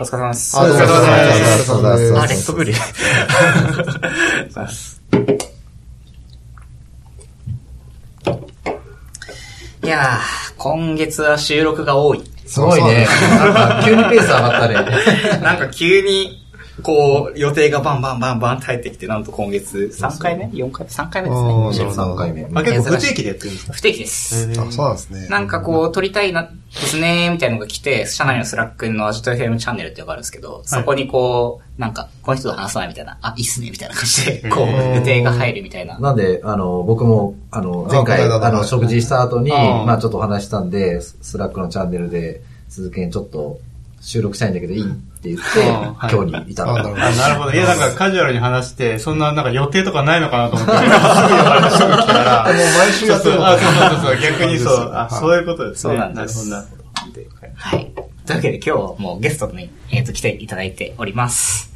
お疲れ様です。あお疲れ様ですお疲れ様ですあ、レッドブル。いやー、今月は収録が多い。すごいね。なんか、急にペース上がったね。なんか急に、こう、予定がバンバンバンバンって入ってきて、なんと今月3回目 ?4 回？目 ?3 回目ですね。あー収録3回目。あ、結構不定期でやってるんですか不定期です。あ、そうなんですね。なんかこう、撮りたいな、ですねみたいなのが来て、社内のスラックのアジト FM チャンネルっていうのがあるんですけど、そこにこう、なんか、この人と話さないみたいな、あ、いいっすねみたいな感じで、こう、予定が入るみたいな。なんで、あの、僕も、あの、前あ回、あの、食事した後に、まあちょっとお話ししたんで、ススラックのチャンネルで、鈴木にちょっと収録したいんだけど、いいって言って、今日に至った。あなるほどあ、なるほど。いや、なんかカジュアルに話して、そんななんか予定とかないのかなと思って、すぐ呼ばれてすぐ来たら。もう毎週やってるそうそうあ、そうそうそう、逆にそう。あ、はいそういうことですね。そうなんですなるほど、なるほど。はい。というわけで今日もゲストに、えっ、と、来ていただいております。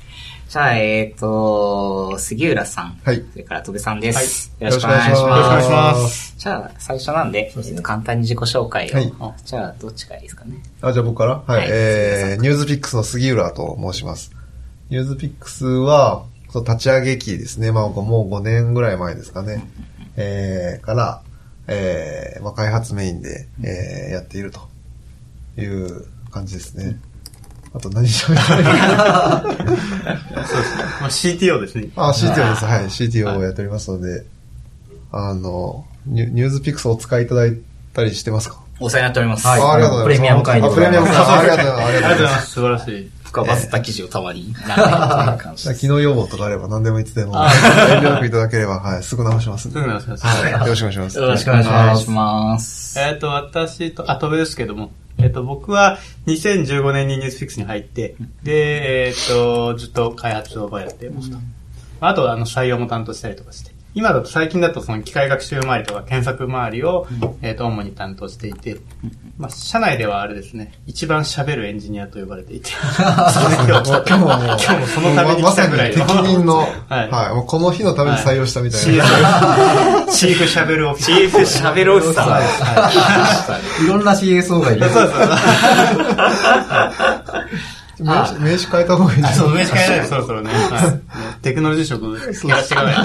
じゃあ、えっ、と、杉浦さん。はいそれから、戸部さんです。はいよろしくお願いします。よろしくお願いしますじゃあ、最初なんで、えっと簡単に自己紹介を。はいじゃあ、どっちがいいですかね。あ、じゃあ僕から？はい。はいえー、ニュースピックスの杉浦と申します。ニュースピックスは、その立ち上げ期ですね。まあ、もう5年ぐらい前ですかね。えー、から、えー、まあ、開発メインで、えー、やっているという感じですね。あと何喋ったらいいかそうですね。まあ、CTO ですね。あ、CTO です。はい。CTO をやっておりますので、あの、ニュニュースピックスをお使いいただいたりしてますか？お世話になっております。はいあありがとうございます。プレミアム会員であプレミアム会員。ありがとうございます。あありりがとうございま。すす。素晴らしい。深バズった記事をたまに、なんか、いう感じです。機能要望とかあれば何でもいつでも、遠慮なくいただければ、はい、すぐ直しますんで。すぐ直しますはい、よろしくお願いします。よろしくお願いします。えっ、と、私と、あ、戸部ですけども、えっ、と、僕は2015年にニュースフィックスに入って、で、えっ、と、ずっと開発をやってますと。あと、あの、採用も担当したりとかして。今だと、最近だとその機械学習周りとか検索周りを、えっ、と、主に担当していて、まあ、社内ではあれですね、一番喋るエンジニアと呼ばれていて、今日今日も今日もそのためにまさに来たぐらいの。適任の、はいはい、もうこの日のために採用したみたいな。チーフ喋るオフィス。チーフ喋るおじさん。いろんな CSO がいる。そうそうそう。名刺名刺変えた方がいいんあ、じゃそう、名刺変えないでそろそろね。はい。テクノロジー職やらせていかないと。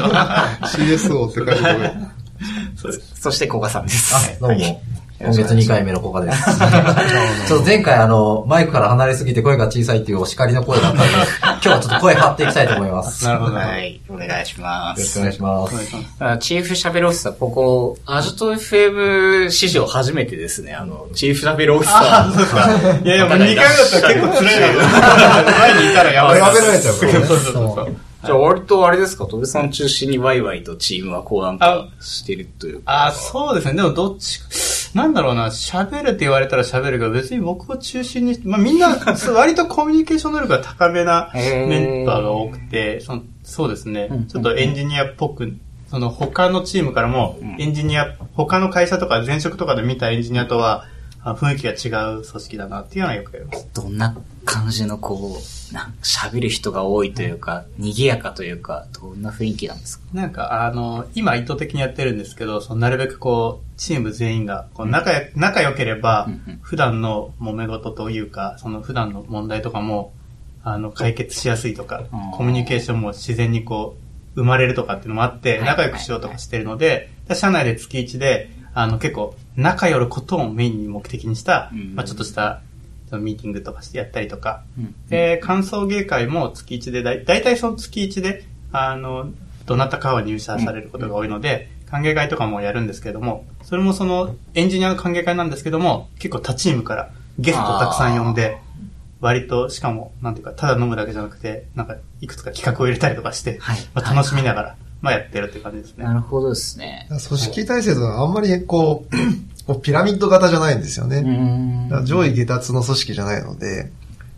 CSO って書いた方がいい。そうです。そして、古賀さんです。どうも。今月2回目のコカです。ちょっと前回あの、マイクから離れすぎて声が小さいっていうお叱りの声だったので、今日はちょっと声張っていきたいと思います。よなるほど。はい。お願いします。ろしくお願いします。あチーフシャベルオフィサー、ここ、アジト FM 史上初めてですね、あの、チーフシャベルオフィサー。いやいや、もう2回目だったら結構辛いな。前にいたらやばい。選べられちゃうからねそうそうそう。じゃあ割とあれですか、戸部さん中心にワイワイとチームはこうなんかしてるというか。あ、そうですね。でもどっちか、なんだろうな、喋るって言われたら喋るけど、別に僕を中心に、まあみんな、割とコミュニケーション能力が高めなメンバーが多くて、そのそうですね。うん、ちょっとエンジニアっぽく、その他のチームからも、エンジニア、他の会社とか前職とかで見たエンジニアとは、あ雰囲気が違う組織だなっていうのはよくやります。どんな感じのこう、なん喋る人が多いというか、賑やかというか、どんな雰囲気なんですか？なんか、あの、今意図的にやってるんですけど、そのなるべくこう、チーム全員が、こう仲や、仲良ければうんうん、普段の揉め事というか、その普段の問題とかも、あの、解決しやすいとかうん、コミュニケーションも自然にこう、生まれるとかっていうのもあって、はい仲良くしようとかしてるので、社内で月1で、あの、結構、仲良ることをメインに目的にしたうん、まあちょっとした、ミーティングとかしてやったりとか、うん。で、感想芸会も月1でだい、だいたいその月1で、あの、どなたかは入社されることが多いので、歓迎会とかもやるんですけども、それもその、エンジニアの歓迎会なんですけども、結構他チームからゲストをたくさん呼んで、割と、しかも、なんていうか、ただ飲むだけじゃなくて、なんか、いくつか企画を入れたりとかして、はい。まあ、楽しみながら、まあやってるって感じですね。なるほどですね。組織体制とはあんまりこう、こうピラミッド型じゃないんですよね。上位下達の組織じゃないので、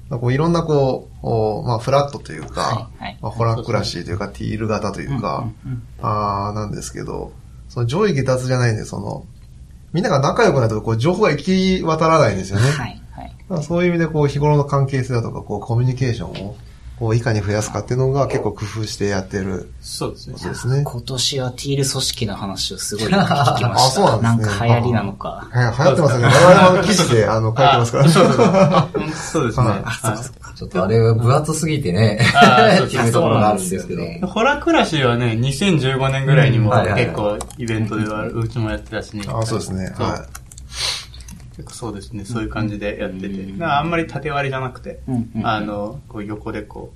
まあ、こういろんなこう、おまあ、フラットというか、はいはいまあ、ホラクラシーというか、ティール型というか、うんうんあーなんですけど、その上位下達じゃないんで、その、みんなが仲良くないと、こう、情報が行き渡らないんですよね。はい、はい。そういう意味で、こう、日頃の関係性だとか、こう、コミュニケーションを、をいかに増やすかっていうのが結構工夫してやってるそうですねすね。今年はティール組織の話をすごい聞きました。あそうなんですねか流行りなのか。はい、流行ってますよね。我々も記事であの書いてますから。そうそうそう。あそうですね。はいはいちょっとあれが分厚すぎてね、っていうところがあるんですけど。そうなんですよねホラクラシはね、2015年ぐらいにも結構イベントではうちもやってたしね。あそうですね。は結構そうですね、そういう感じでやってて。だからあんまり縦割りじゃなくて、うんうんあの、こう横でこ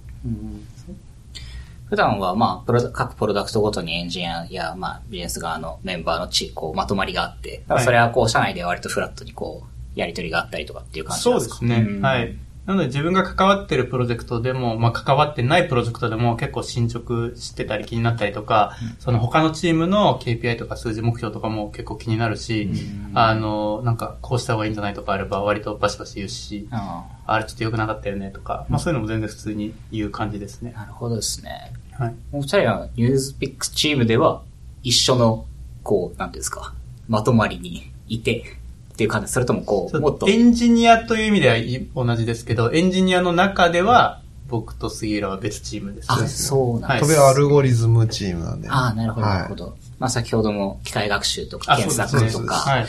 普段は、まあプロダ、各プロダクトごとにエンジニアや、まあ、ビジネス側のメンバーのち、こう、まとまりがあって、それはこう、社内で割とフラットにこう、やりとりがあったりとかっていうう。感じそなんでか？うですすね。はい。なので自分が関わってるプロジェクトでも、まあ関わってないプロジェクトでも結構進捗してたり気になったりとか、その他のチームの KPI とか数字目標とかも結構気になるし、あの、なんかこうした方がいいんじゃないとかあれば割とバシバシ言うし、ああれちょっと良くなかったよねとか、まあそういうのも全然普通に言う感じですねあ。なるほどですね。はい。お二人はニュースピックスチームでは一緒の、こう、なんですか、まとまりにいてっていう感じそれともこう、もっと、エンジニアという意味ではい同じですけど、エンジニアの中では僕と杉浦は別チームです。あ、そうなんはいい。飛べアルゴリズムチームなんで。ああ、なるほど、はいなるほど。まあ先ほども機械学習とかあ、検そうですね。索とか、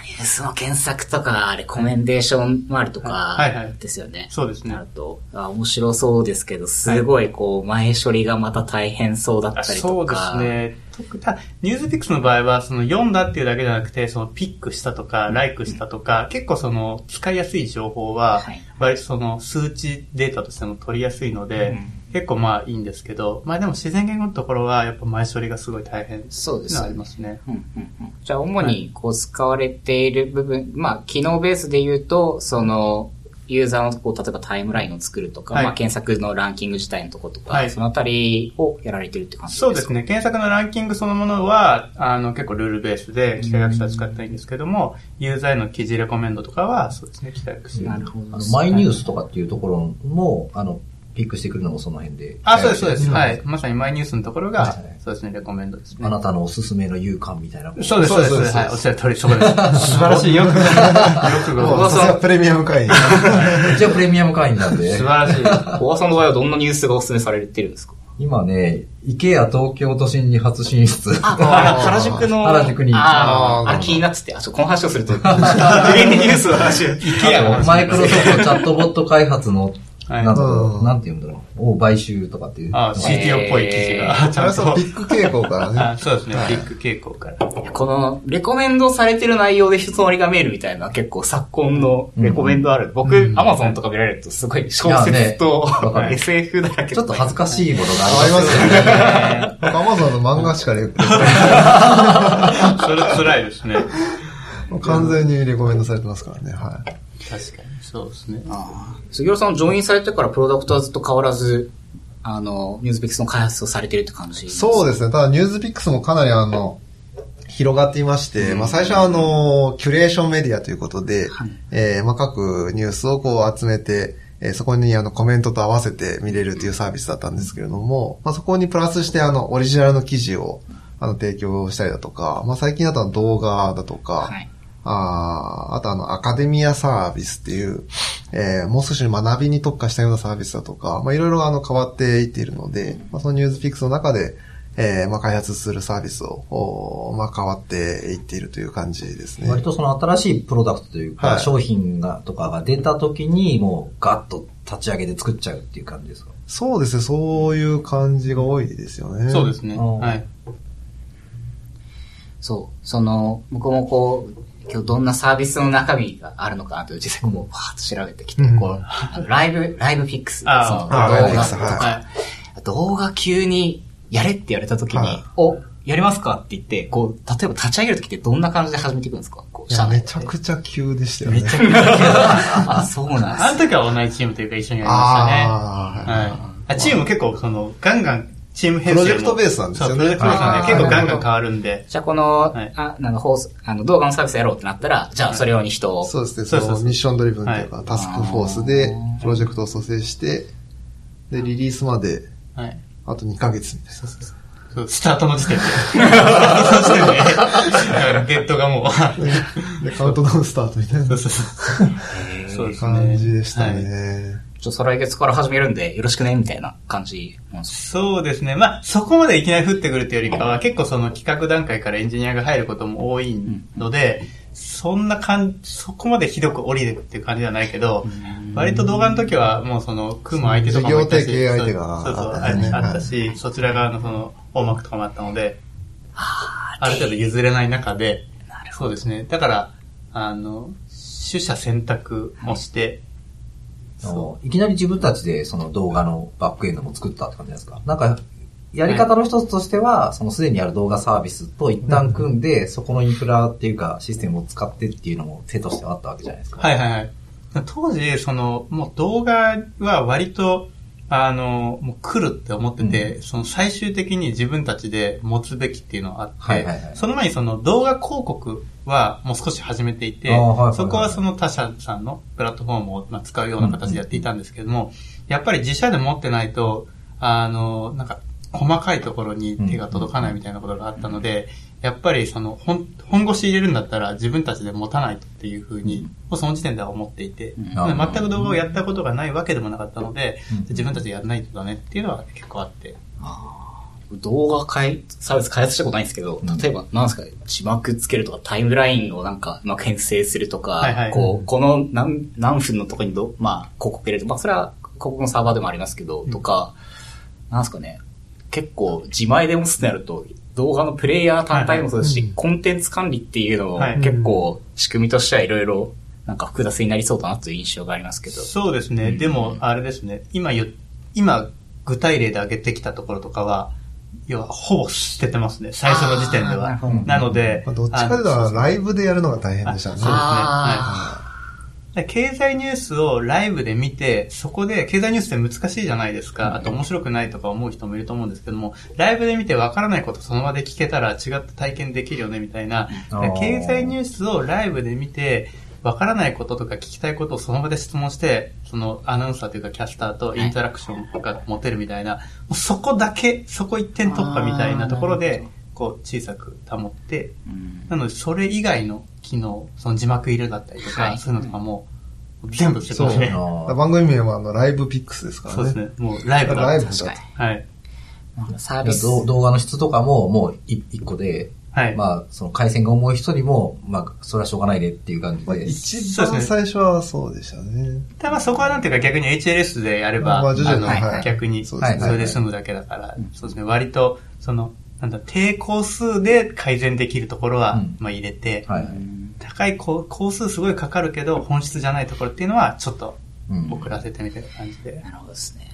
ニュースの検索とか、レコメンデーション周りとかはいはい。ですよね。そうですね。なると、あ面白そうですけど、すごいこう、前処理がまた大変そうだったりそうでとか。すね。ニュースピックスの場合は、その読んだっていうだけじゃなくて、そのピックしたとか、ライクしたとか、結構その使いやすい情報ははい、割とその数値データとしても取りやすいので、結構まあいいんですけど、まあでも自然言語のところはやっぱ前処理がすごい大変そうですよねありますね。うんうんうんじゃあ、主にこう使われている部分、まあ、機能ベースで言うと、その、ユーザーのこう、例えばタイムラインを作るとか、はいまあ、検索のランキング自体のとことか、はいそのあたりをやられてるって感じですか？そうですね。検索のランキングそのものは、あの、結構ルールベースで機械学習は使ったいんですけども、ユーザーへの記事レコメンドとかは、そうですね、機械学習。なるほど。あのマイニュースとかっていうところも、あの、ピックしてくるのもその辺で。あ、そうです、そうです。んはい。まさにマイニュースのところが、そうですね、レコメンドですね。あなたのおすすめの勇敢みたいな。そうです、そうです。そうですはい、おっしゃる通り、そこです。素晴らしい。よく、よくごもうさすがプレミアム会員。一応プレミアム会員なんで素。晴らしい。小川さんの場合はどんなニュースがお勧めされてるんですか？今ね、池や東京都心に初進出。あ、あ原宿の。原宿にあーあ気になってて、あ、ちょ、この話をすると、無限にニュースの話を。あとマイクロソフトチャットボット開発の、はいなんだろうんう、なんて言うんだろう、を買収とかっていう。あ、CTO っぽい記事が、ちゃんとピ。ック傾向からね。あそうですね、ビッグ傾向から。この、レコメンドされてる内容で人となりが見えるみたいな結構昨今のレコメンドある。僕、アマゾンとか見られるとすごい小説と、SF だらけ。ちょっと恥ずかしいものがあありますすよよね。ね。僕アマゾンの漫画しかレコそれ辛いですね。完全にレコメンドされてますからね。はい。確かに、そうですね。杉浦さん、ジョインされてからプロダクトはずっと変わらず、あの、ニュースピックスの開発をされてるって感じそうですね。ただ、ニュースピックスもかなりあの、広がっていまして、まあ最初はあの、キュレーションメディアということで、はいえーまあ各ニュースをこう集めて、えーそこにあのコメントと合わせて見れるというサービスだったんですけれども、まあそこにプラスしてあの、オリジナルの記事をあの提供したりだとか、まあ最近だと動画だとか、はい。あーあとあの、アカデミアサービスっていう、えーもう少し学びに特化したようなサービスだとか、まあいろいろあの変わっていっているので、まあそのニュースピックスの中で、えーまあ開発するサービスを、まあ変わっていっているという感じですね。割とその新しいプロダクトというか、はい商品が、とかが出た時に、もうガッと立ち上げて作っちゃうっていう感じですか？そうですね、そういう感じが多いですよね。そうですね。うんはい。そう。その、僕もこう、今日どんなサービスの中身があるのかなと実際こう、パーッと調べてきて、うんこう、ライブ、ライブフィックス。そあの動画とか、動画急にやれって言われた時に、はいお、やりますかって言って、こう、例えば立ち上げる時ってどんな感じで始めていくんですか？めちゃちくちゃ急でしたよね。めちゃくちゃ。あ、そうなんです あの時は同じチームというか一緒にやりましたね。あーはい。あチーム結構その、ガンガン、チーム編成もプロジェクトベースなんですよねそう、プロジェクトベースで、結構ガンガン変わるんで。じゃあこの、はいあ、なんか放送、あの、動画のサービスやろうってなったら、じゃあそれ用に人を。そうですね、そそうそうそうのミッションドリブンというか、はタスクフォースでプロジェクトを蘇生して、で、リリースまではい。あと2ヶ月みたいな。そうスタートの時点で。スタートの時点で、ゲットがもう。で、カウントダウンスタートみたいなそうそうそう。そうですね。感じでしたはいね。ちょっと再来月から始めるんでよろしくね、みたいな感じなんですそうですね。まあ、そこまでいきなり降ってくるっていうよりかは、結構その企画段階からエンジニアが入ることも多いので、そんな感じ、そこまでひどく降りてくっていう感じではないけど、割と動画の時はもうその、組む相手とかもいたし、そうそうあったし、そちら側のその、大幕とかもあったので、ある程度譲れない中で、そうですね。だから、あの、取捨選択もして、あのいきなり自分たちでその動画のバックエンドも作ったって感じですか？なんか、やり方の一つとしては、そのすでにある動画サービスと一旦組んで、そこのインフラっていうかシステムを使ってっていうのも手としてはあったわけじゃないですか。はいはいはい。当時、その、もう動画は割と、あの、もう来るって思ってて、その最終的に自分たちで持つべきっていうのがあって、はいはいはい。その前にその動画広告はもう少し始めていて、はいはいはい。そこはその他社さんのプラットフォームをまあ使うような形でやっていたんですけども、やっぱり自社で持ってないと、あの、なんか、細かいところに手が届かないみたいなことがあったので、やっぱりその本、本腰入れるんだったら自分たちで持たないとっていうふうに、もうその時点では思っていて、全く動画をやったことがないわけでもなかったので、うん。自分たちでやらないとだねっていうのは結構あって。動画開サービス開発したことないんですけど、例えば、なんですかね、字幕つけるとか、タイムラインをなんか、まあ、編成するとか、はいはいこう、この何、何分のとこにど、まあ、広告入れると、まあ、それは広告のサーバーでもありますけど、とか、なんですかね、結構、自前で持つとなると、動画のプレイヤー単体もそうですし、はいはいコンテンツ管理っていうのも、はい結構、仕組みとしてはいろいろ、なんか複雑になりそうだなという印象がありますけど。そうですね。でも、あれですね。今言っ、今、具体例で挙げてきたところとかは、要は、ほぼ捨ててますね。最初の時点ではなので、まあどっちかというと、ライブでやるのが大変でしたね。そうですね。あはい。で経済ニュースをライブで見て、そこで、経済ニュースって難しいじゃないですか。あと面白くないとか思う人もいると思うんですけども、ライブで見て分からないことその場で聞けたら違った体験できるよね、みたいな。経済ニュースをライブで見て、分からないこととか聞きたいことをその場で質問して、そのアナウンサーというかキャスターとインタラクションが持てるみたいな、もうそこだけ、そこ一点突破みたいなところでこう小さく保って、うん。なので、それ以外の機能、その字幕入れだったりとか、はいそういうのとかも、全部捨ててますね。あ番組名はあのライブピックスですからね。そうですね。もうライブが。ライブだと確かに。はい。ーサービス。ど動画の質とかももうい一個で、はい。まあ、その回線が重い人にも、まあ、それはしょうがないねっていう感じまあ、で。一そうですね番最初はそうでしたね。ただまあそこはなんていうか逆に HLS でやれば、まあ徐々にのはい逆にそそうですねれで済むだけだから、そうですね。割と、その、なんだ、低工数で改善できるところはうん、まあ入れて、はい。高い工工数すごいかかるけど、本質じゃないところっていうのは、ちょっとうん遅らせてみたいな感じで。なるほどですね。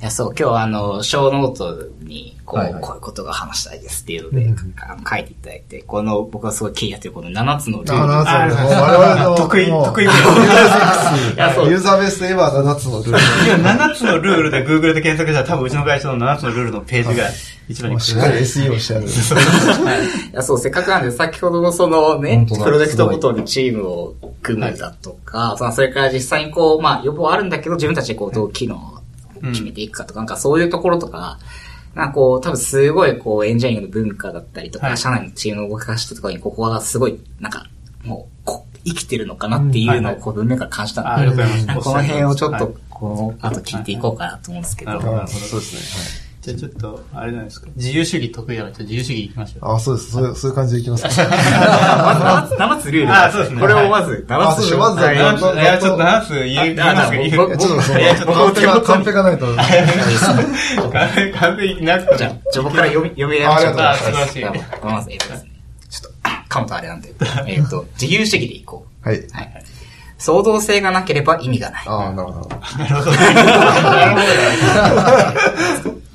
いや、そう、今日はあの、ショーノートに、こう、はいはい。こういうことが話したいですっていうので、うんあの書いていただいて、この、僕はすごい気になってるこの7つのルール。あ7つあのルール。我々の得意、得意分 い。やそう。ユーザーベースといえば7つのルール。今7つのルールで Google で検索したら多分うちの会社の7つのルールのページが一番にしっかり SEO してある。いや、そう、せっかくなんで、先ほどのそのねプロジェクトごとにチームを組むだとか、そのそれから実際にこう、まあ、予防あるんだけど、自分たちでこう、どう機能を決めていくかとか、なんかそういうところとか、なんかこう、多分すごいこう、エンジニアリングの文化だったりとか、はい。社内のチームの動かしとかに、ここはすごい、なんか、もう、こ生きてるのかなっていうのを、こう、文面から感じたあありので、がとうございます。なんかこの辺をちょっはい。と、この後聞いていこうかなと思うんですけど、なるほど。あそうですね。じゃあちょっと、あれじゃないですか。自由主義得意だから、自由主義行きましょう。はい、あ、そうです。そういうそういう感じでいきます か。まず7つ、7つルールあそうですねこれをまず、7つまずはいは7つ、いや、ちょっと7つ言いますか言いあ僕いやちょっとその、いやちょっとカンペが、カンペがないと。完璧完璧なくてもじゃあ、じゃあ僕から読み、読み上げましょうあありがとうございますじゃあごめんなさい、えっと。ちょっと、カウントあれなんで。えっと、自由主義でいこはい。う。はい。創造性がなければ意味がない。ああ、なるほど。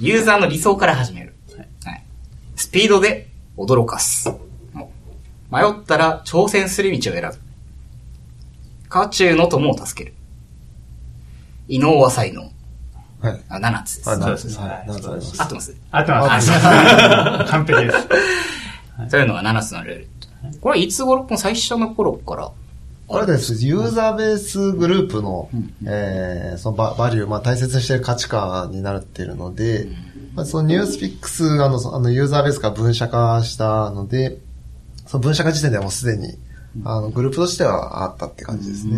ユーザーの理想から始める。はい。スピードで驚かす。迷ったら挑戦する道を選ぶ。渦中の友を助ける。異能は才能。はい。あ、7つです。あ、合7つです。はい。7つあります。ってます？合ってます。完璧です。そういうのが7つのルール。これはいつ頃、この最初の頃から。これです。ユーザーベースグループの、えー、そのババリュー、まあ大切にしている価値観になっているので、まあ、そのニュースピックスがあの、そあのユーザーベースが分社化したので、その分社化時点ではもうすでに、あの、グループとしてはあったって感じですね。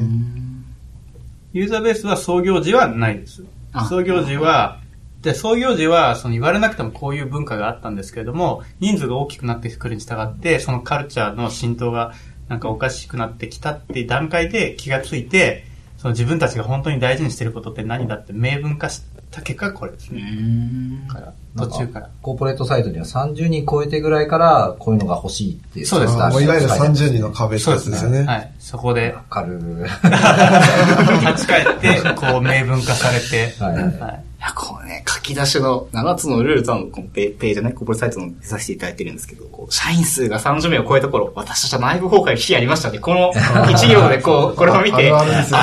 ユーザーベースは創業時はないですあ。創業時は、で、創業時は、その言われなくてもこういう文化があったんですけれども、人数が大きくなってくるに従って、そのカルチャーの浸透がなんかおかしくなってきたっていう段階で気がついて、その自分たちが本当に大事にしてることって何だって明文化した結果がこれですうね。ん。から途中から。コーポレートサイトには30人超えてぐらいから、こういうのが欲しいっていう。そうですいわゆる書いてある30人の壁ってやつですよね。はい。そこでわかる。立ち返って、こう明文化されて、はいはいはい。いや、こき出しの7つのルールとのこのペページね、コーポレートサイトの見させていただいてるんですけど、社員数が30名を超えた頃、私たちは内部崩壊の危機ありましたね。この1行でこう、これを見て、あるあるですよ。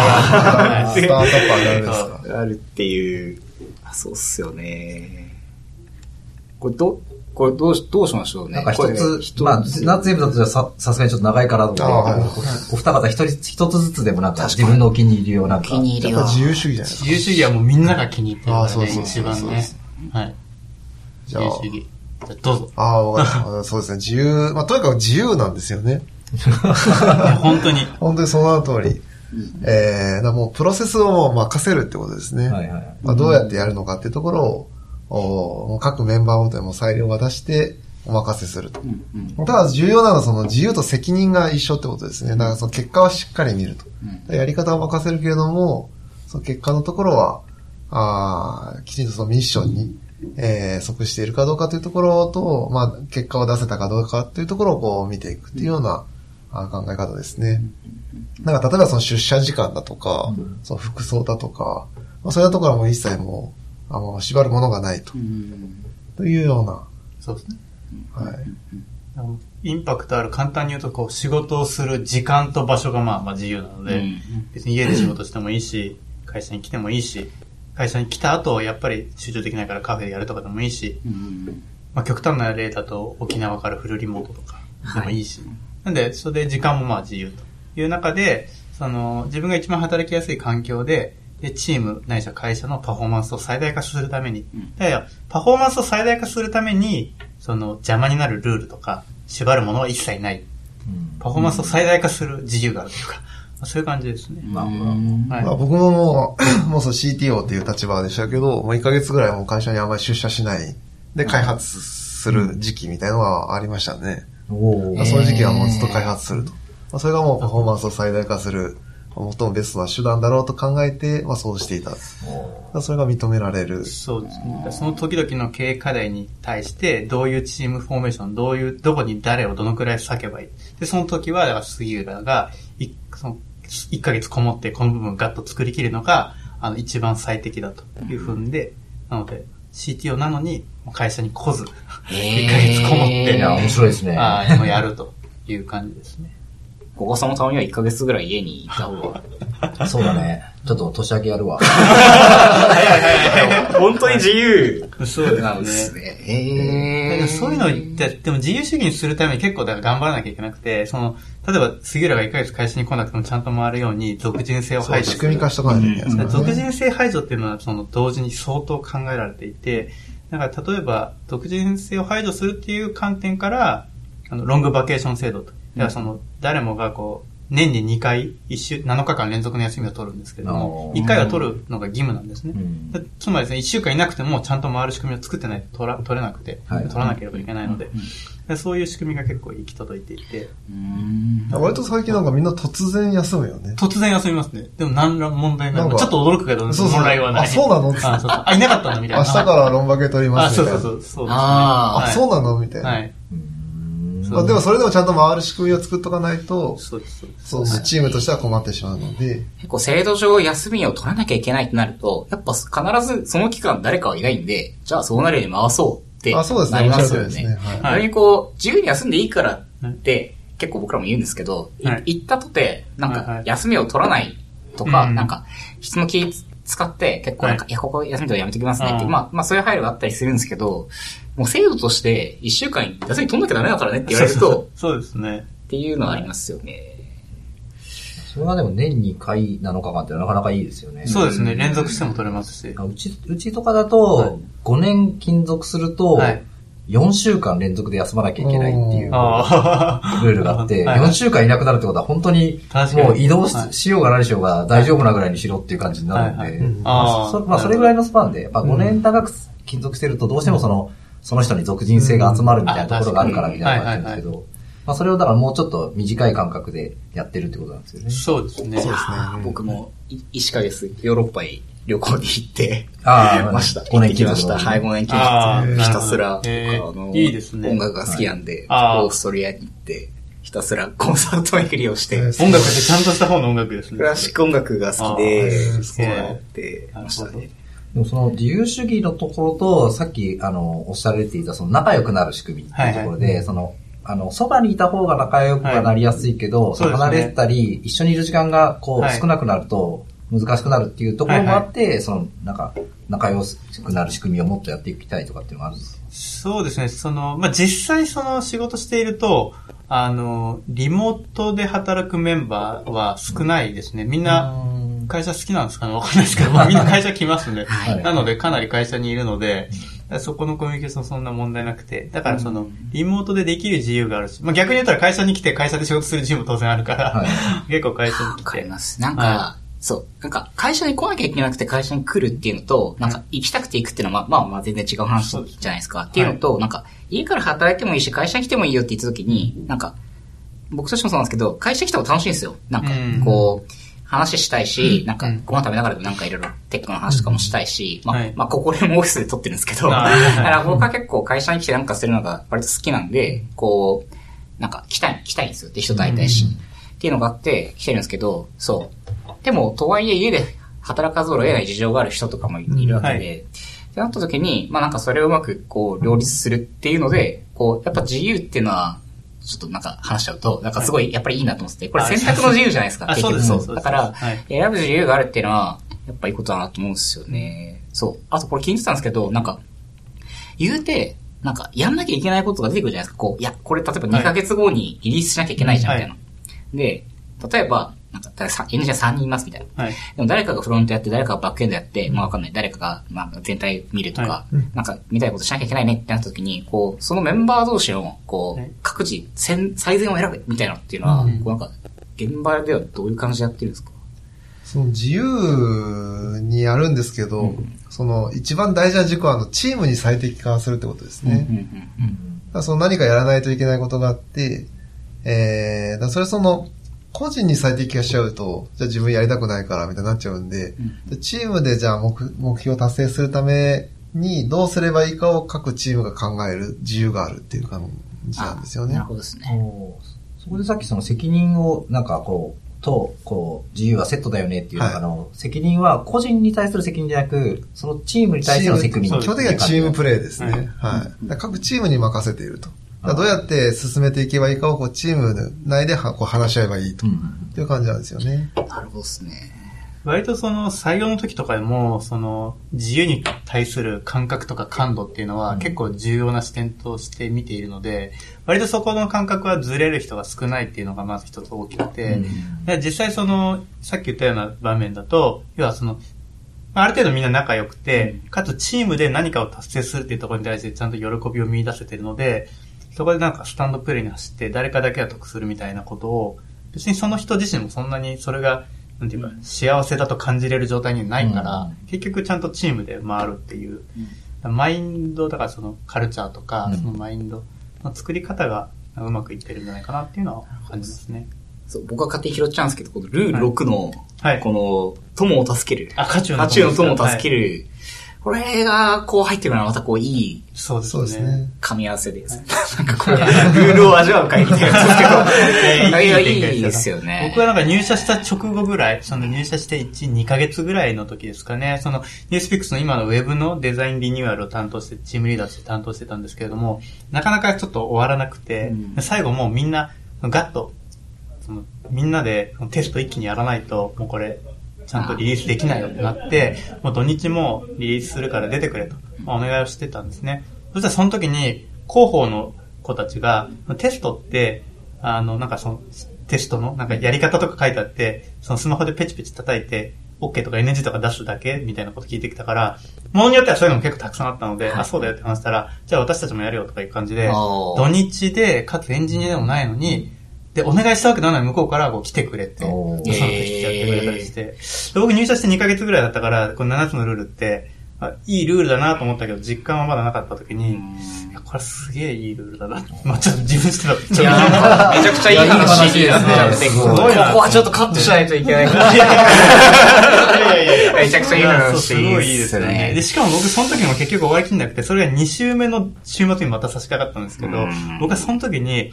あるっていう、あそうっすよね。これど、これどうし、どうしましょうね。なんか一つ、一まあ、な全部だとじゃささすがにちょっと長いからと思って、おお二方一人一つずつでもなんか自分のお気に入りをなんか。お気に入りはやっぱ。自由主義じゃないですか。自由主義はもうみんなが気に入ってるからね、あそうそう一番ねそうです。はい。じゃあ自由主義。じゃあどうぞ。ああ、わかりました。そうですね。自由、まあ、とにかく自由なんですよね。本当に。本当にその通り。えー、もうプロセスをもう任せるってことですね。はいはい。まあ、どうやってやるのかっていうところを、お各メンバーごとにも裁量を渡してお任せすると。うんうんただ重要なのはその自由と責任が一緒ってことですね。だからその結果はしっかり見ると。うんやり方を任せるけれども、その結果のところは、あーきちんとそのミッションに、えー、即しているかどうかというところと、まあ、結果を出せたかどうかというところをこう見ていくっていうような、考え方ですね。だから例えばその出社時間だとか、その服装だとか、まあ、そういうところはもう一切もう、あの、縛るものがないとう。んというような、そうですね。はい。インパクトある簡単に言うと、こう、仕事をする時間と場所がまあまあ自由なので、うん別に家で仕事してもいいし、会社に来てもいいし、会社に来た後、やっぱり集中できないからカフェでやるとかでもいいし、うんまあ極端な例だと沖縄からフルリモートとかでもいいし、なんで、それで時間もまあ自由という中で、その、自分が一番働きやすい環境で、で、チーム、ないしは会社のパフォーマンスを最大化するために、うんいやいや、パフォーマンスを最大化するために、その、邪魔になるルールとか、縛るものは一切ない。うんパフォーマンスを最大化する自由があるというか、まあそういう感じですね。まあうんはいまあ、僕ももう、もうそう CTO っていう立場でしたけど、もう1ヶ月ぐらいもう会社にあんまり出社しない。で、開発する時期みたいなのはありましたね。おーまあそういう時期はもうずっと開発すると。まあ、それがもうパフォーマンスを最大化する、最もベストな手段だろうと考えて、まあそうしていた。それが認められる。そうですね。その時々の経営課題に対して、どういうチームフォーメーション、どういう、どこに誰をどのくらい割けばいい。で、その時は、だから杉浦が、いその1ヶ月こもってこの部分をガッと作り切るのが、あの、一番最適だというふうんで、なので、CTO なのに、会社に来ず、1ヶ月こもって、面白いですね。ああ、もうやるという感じですね。ここさんのためには1ヶ月ぐらい家にいた方が。そうだね。ちょっと年明けやるわ。本当に自由そうなんですね。へーでもそういうのって、でも自由主義にするために結構だから頑張らなきゃいけなくて、その、例えば杉浦が1ヶ月会社に来なくてもちゃんと回るように、俗人性を排除。仕組み化しとからね。俗人性排除っていうのは、その、同時に相当考えられていて、だから例えば、俗人性を排除するっていう観点から、あの、ロングバケーション制度と。だからその、誰もがこう、年に2回、一週、7日間連続の休みを取るんですけれども、あー1回は取るのが義務なんですね。うんだつまりですね、1週間いなくてもちゃんと回る仕組みを作ってないと取ら取れなくて、はい取らなければいけないので、でそういう仕組みが結構行き届いていて、うん割と最近なんかみんな突然休むよね。突然休みますね。でも何ら問題ない。なんかちょっと驚くけど、そうそう問題はない。あそうなの？あそうそうあ、いなかったんだみたいな。明日からロンバケ取りまあ、すみたいな。そうそうそう。そうねああ、そうなの？みたいな。はい。まあ、でもそれでもちゃんと回る仕組みを作っとかないと、そうです、そうです。そうチームとしては困ってしまうので、結構制度上休みを取らなきゃいけないってなると、やっぱ必ずその期間誰かはいないんで、じゃあそうなるように回そうってあそうですね。なりますよおっしゃる通りねですね。はい。それにこう、自由に休んでいいからって結構僕らも言うんですけど、いはい。行ったとて、なんかはいはい。休みを取らないとか、うん。なんか人の気使って結構なんか、はい。いや、ここ休みとかやめときますねって、うん。まあ、まあそういう配慮があったりするんですけど、もう制度として一週間休み取んなきゃダメだからねって 言われると、そうですね。っていうのはありますよね。それがでも年2回7日間ってなかなかいいですよね。そうですね。連続しても取れますし。あうち、うちとかだと、5年勤続すると、はい4週間連続で休まなきゃいけないっていう。ルールがあって、はい4週間いなくなるってことは本当にもう移動し,、ようが何しようが大丈夫なぐらいにしろっていう感じになるんで、まあそれぐらいのスパンで、まあ5年長く勤続してるとどうしてもその、その人に属人性が集まるみたいなところがあるからみたいな感じなんですけど、まあそれをだからもうちょっと短い間隔でやってるってことなんですよね。そうですね。そうですね。僕もい1ヶ月ヨーロッパへ旅行に行って、ああ、ました。5行っ年てきました。はい、5年休日。あーひたすら、えーいいですね音楽が好きなんで、はいオーストリアに行って、ひたすら コンサート巡りをして、えー音楽ってちゃんとした方の音楽ですね。クラシック音楽が好きあで、ーそうやってましたね。でもその自由主義のところと、さっき、あの、おっしゃられていた、その仲良くなる仕組みっていうところで、その、あの、そばにいた方が仲良くはなりやすいけど、はいね離れたり、一緒にいる時間が、こう、はい。少なくなると、難しくなるっていうところもあって、その、なんか、仲良くなる仕組みをもっとやっていきたいとかっていうのがあるんですか？そうですね。その、まあ、実際その仕事していると、あの、リモートで働くメンバーは少ないですね。みんな、会社好きなんですかね？わかんないですけど、まあみんな会社来ますね。はいなので、かなり会社にいるので、そこのコミュニケーションそんな問題なくて、だからその、リモートでできる自由があるし、まあ逆に言ったら会社に来て会社で仕事する自由も当然あるから、はい 結構会社にわ来て。かります。なんか、はそう。なんか、会社に来なきゃいけなくて会社に来るっていうのと、なんか、行きたくて行くっていうのは、まあ、まあ、まあ、全然違う話じゃないですか。っていうのと、なんか、家から働いてもいいし、会社に来てもいいよって言った時に、なんか、僕としてもそうなんですけど、会社来た方が楽しいんですよ。なんかうん、こう、話したいし、なんかうん、ご飯食べながらなんかいろいろテックの話とかもしたいし、まあはい、まあ、ここでもオフィスで撮ってるんですけど、だから僕は結構会社に来てなんかするのが割と好きなんで、こう、なんか来たい、来たいんですよ。で、人と会いたいし。っていうのがあって来てるんですけど、そう。でも、とはいえ家で働かざるを得ない事情がある人とかもいるわけで、はい。ってなった時に、まあなんかそれをうまくこう両立するっていうので、こう、やっぱ自由っていうのは、ちょっとなんか話しちゃうと、なんかすごいやっぱりいいなと思ってて、これ選択の自由じゃないですか、あ結局そうだから、はい選ぶ自由があるっていうのは、やっぱいいことだなと思うんですよね。そう。あとこれ気に入ってたんですけど、なんか、言うて、なんか、やんなきゃいけないことが出てくるじゃないですか。こう、いや、これ例えば2ヶ月後にリリースしなきゃいけないじゃん、みたいな。で、例えば、なんか、誰かさエンジニア3人います、みたいな。はい。でも誰かがフロントやって、誰かがバックエンドやって、まあわかんない。誰かが、まあ全体見るとか、はなんか見たいことしなきゃいけないねってなった時に、こう、そのメンバー同士の、こう、はい各自最最善を選べみたいなのっていうのは、うんこうなんか、現場ではどういう感じでやってるんですか？その自由にやるんですけど、その一番大事な軸はあのチームに最適化するってことですね。うんうんだからその何かやらないといけないことがあって、えー、だそれその、個人に最適化しちゃうと、じゃあ自分やりたくないからみたいになっちゃうんで、でチームでじゃあ目目標を達成するためにどうすればいいかを各チームが考える自由があるっていう感じなんですよねなる。ほどですね。そこでさっきその責任を、なんかこう、と、こう、自由はセットだよねっていうはいあの、責任は個人に対する責任じゃなく、そのチームに対しての責任チーム基本的にはチームプレーですね。はい各チームに任せていると。どうやって進めていけばいいかをこうチーム内ではこう話し合えばいいと。うんっていう感じなんですよね。なるほどですね。割とその採用の時とかでも、その自由に対する感覚とか感度っていうのは結構重要な視点として見ているので、割とそこの感覚はずれる人が少ないっていうのがまず一つ大きくて、で実際その、さっき言ったような場面だと、要はその、まあある程度みんな仲良くて、かつチームで何かを達成するっていうところに対してちゃんと喜びを見出せてるので、そこでなんかスタンドプレイに走って誰かだけが得するみたいなことを、別にその人自身もそんなにそれが、なんていうか、幸せだと感じれる状態にはないから、うん。結局ちゃんとチームで回るっていう、マインド、だからそのカルチャーとか、うん。そのマインドの作り方がうまくいってるんじゃないかなっていうのは感じますね。そう、僕は勝手に拾っちゃうんですけど、このルール6の、はい。この、友を助ける。あ、家中の友を助ける。る。これが、こう入ってくるのはまたこう、いいそうですね。噛み合わせです。なんかこう、ルールを味わう会みたいですけど、いや、いいですよね。僕はなんか入社した直後ぐらい、その入社して1、2ヶ月ぐらいの時ですかね、そのニュースピックスの今のウェブのデザインリニューアルを担当して、チームリーダーとして担当してたんですけれども、なかなかちょっと終わらなくて、うん最後もうみんな、ガッと、そのみんなでテスト一気にやらないと、もうこれ、ちゃんとリリースできないよってなって、もう土日もリリースするから出てくれと、まあお願いをしてたんですね。そしたらその時に、広報の子たちが、テストって、あの、なんかその、テストの、なんかやり方とか書いてあって、そのスマホでペチペチ叩いて、OK とか NG とか出すだけみたいなこと聞いてきたから、ものによってはそういうのも結構たくさんあったので、あ、そうだよって話したら、じゃあ私たちもやるよとかいう感じで、土日で、かつエンジニアでもないのに、で、お願いしたわけではない。向こうからこう来てくれて、その時やってくれたりして、で僕入社して2ヶ月ぐらいだったから、この7つのルールって、あいいルールだなと思ったけど、実感はまだなかった時に、いや、これすげえいいルールだな。まあちょっと自分してた。めちゃくちゃいい話ですね。ここすごいなこはちょっとカットしないといけないから。いやいやいやめちゃくちゃいい話すごいいいですよね。で、しかも僕その時も結局終わりきんなくて、それが2週目の週末にまた差し掛かったんですけどうん、僕はその時に、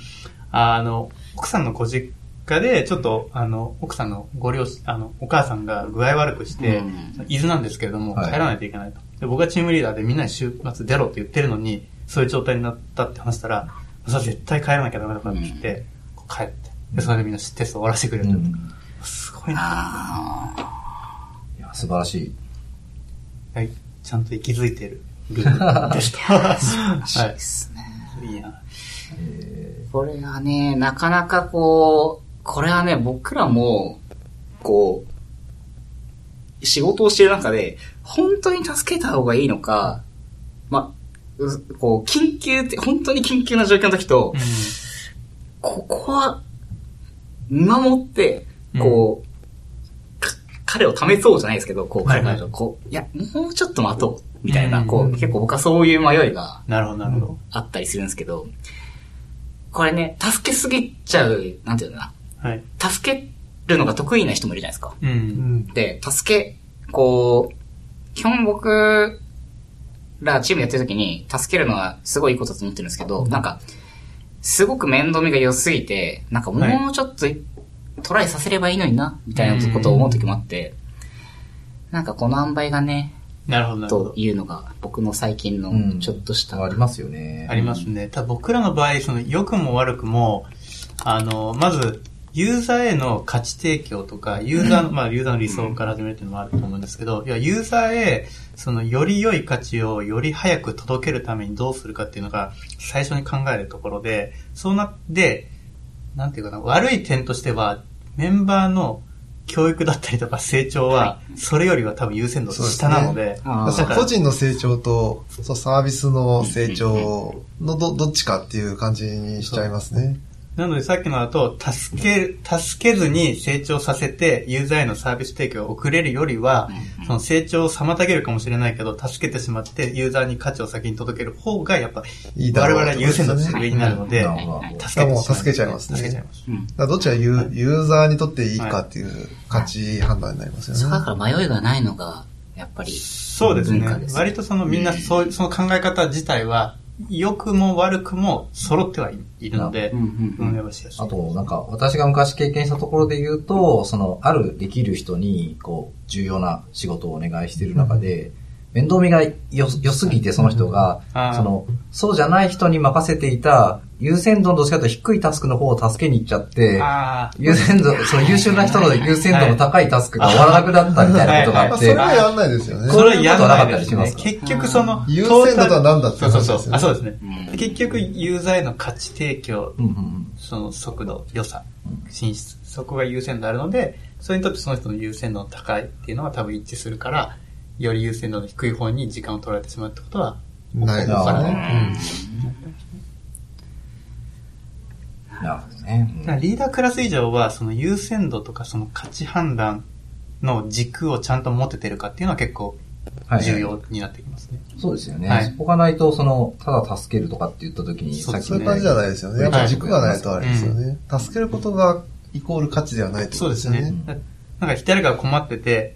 あの、奥さんのご実家で、ちょっと、あの、奥さんのご両親、あの、お母さんが具合悪くしてうん、伊豆なんですけれども、はい帰らないといけないと。で、僕はチームリーダーでみんなに週末出ろって言ってるのに、そういう状態になったって話したら、それは絶対帰らなきゃダメだからって言って、こう帰って、で、それでみんなテスト終わらせてくれる。うんすごいな。あいや素晴らしい。はい。ちゃんと息づいてるルールでした。はーいいですね。い。いいな。これがね、なかなかこう、これはね、僕らも、こう、仕事をしてる中で、本当に助けた方がいいのか、ま、うこう、緊急って、本当に緊急な状況の時と、ここは、見守って、こう、か彼を試そうじゃないですけど、こう、彼こう、いや、もうちょっと待とう、みたいな、うん。こう、結構僕はそういう迷いがなるほど、なるほど。あったりするんですけど、これね、助けすぎちゃう、なんていうのかはい。な、助けるのが得意な人もいるじゃないですか。うん。で、助け、こう、基本僕らチームやってる時に、助けるのはすごいいいことだと思ってるんですけど、なんか、すごく面倒見が良すぎて、なんかもうちょっとトライさせればいいのにな、みたいなことを思う時もあって、なんかこの塩梅がね、なるほど。というのが僕の最近のうんちょっとした、ありますよね。ありますね。ただ僕らの場合、その、良くも悪くも、あの、まず、ユーザーへの価値提供とか、ユーザーの、まあ、ユーザーの理想から始めるっていうのもあると思うんですけど、いや、ユーザーへ、その、より良い価値をより早く届けるためにどうするかっていうのが、最初に考えるところで、そうなって、なんていうかな、悪い点としては、メンバーの教育だったりとか成長は、それよりは多分優先度下なので、あー。そう個人の成長と、そうサービスの成長のどどっちかっていう感じにしちゃいますね。なのでさっきのだと、助け、助けずに成長させて、ユーザーへのサービス提供を遅れるよりは、その成長を妨げるかもしれないけど、助けてしまって、ユーザーに価値を先に届ける方が、やっぱ、いいだろう我々は優先度として上になるので、助け助けちゃいますね。助けちゃいます。うん。だどっちがユーユーザーにとっていいかっていう価値判断になりますよね。だから迷いがないのが、やっぱり、そうですね。文化です。ね。割とそのみんなそういう、その考え方自体は、良くも悪くも揃ってはいいるので、あと、なんか、私が昔経験したところで言うと、その、あるできる人に、こう、重要な仕事をお願いしている中で、面倒見が良良すぎて、その人がその、そうじゃない人に任せていた、優先度のどっちかというと低いタスクの方を助けに行っちゃって、あ優先度、その優秀な人の優先度の高いタスクが終わらなくなったみたいなことがあって、れはやんないですよね。それはやらないですね。そういうことはなかったりします。か結局その、優先度とは何だってそうそう。そうそうですね。うん。結局、ユーザーへの価値提供、その速度、良さ、進出、そこが優先度あるので、それにとってその人の優先度の高いっていうのは多分一致するから、より優先度の低い方に時間を取られてしまうってことは、ないですあーね。うんなるほどね。だからリーダークラス以上は、その優先度とかその価値判断の軸をちゃんと持ててるかっていうのは結構はい重要になってきますね。そうですよね。はいそこがないと、その、ただ助けるとかって言った時に、そうそういう感じじゃないですよね。やっぱ軸がないとあれですよはね。助けることがイコール価値ではないってことですよね。だなんか誰かが困ってて、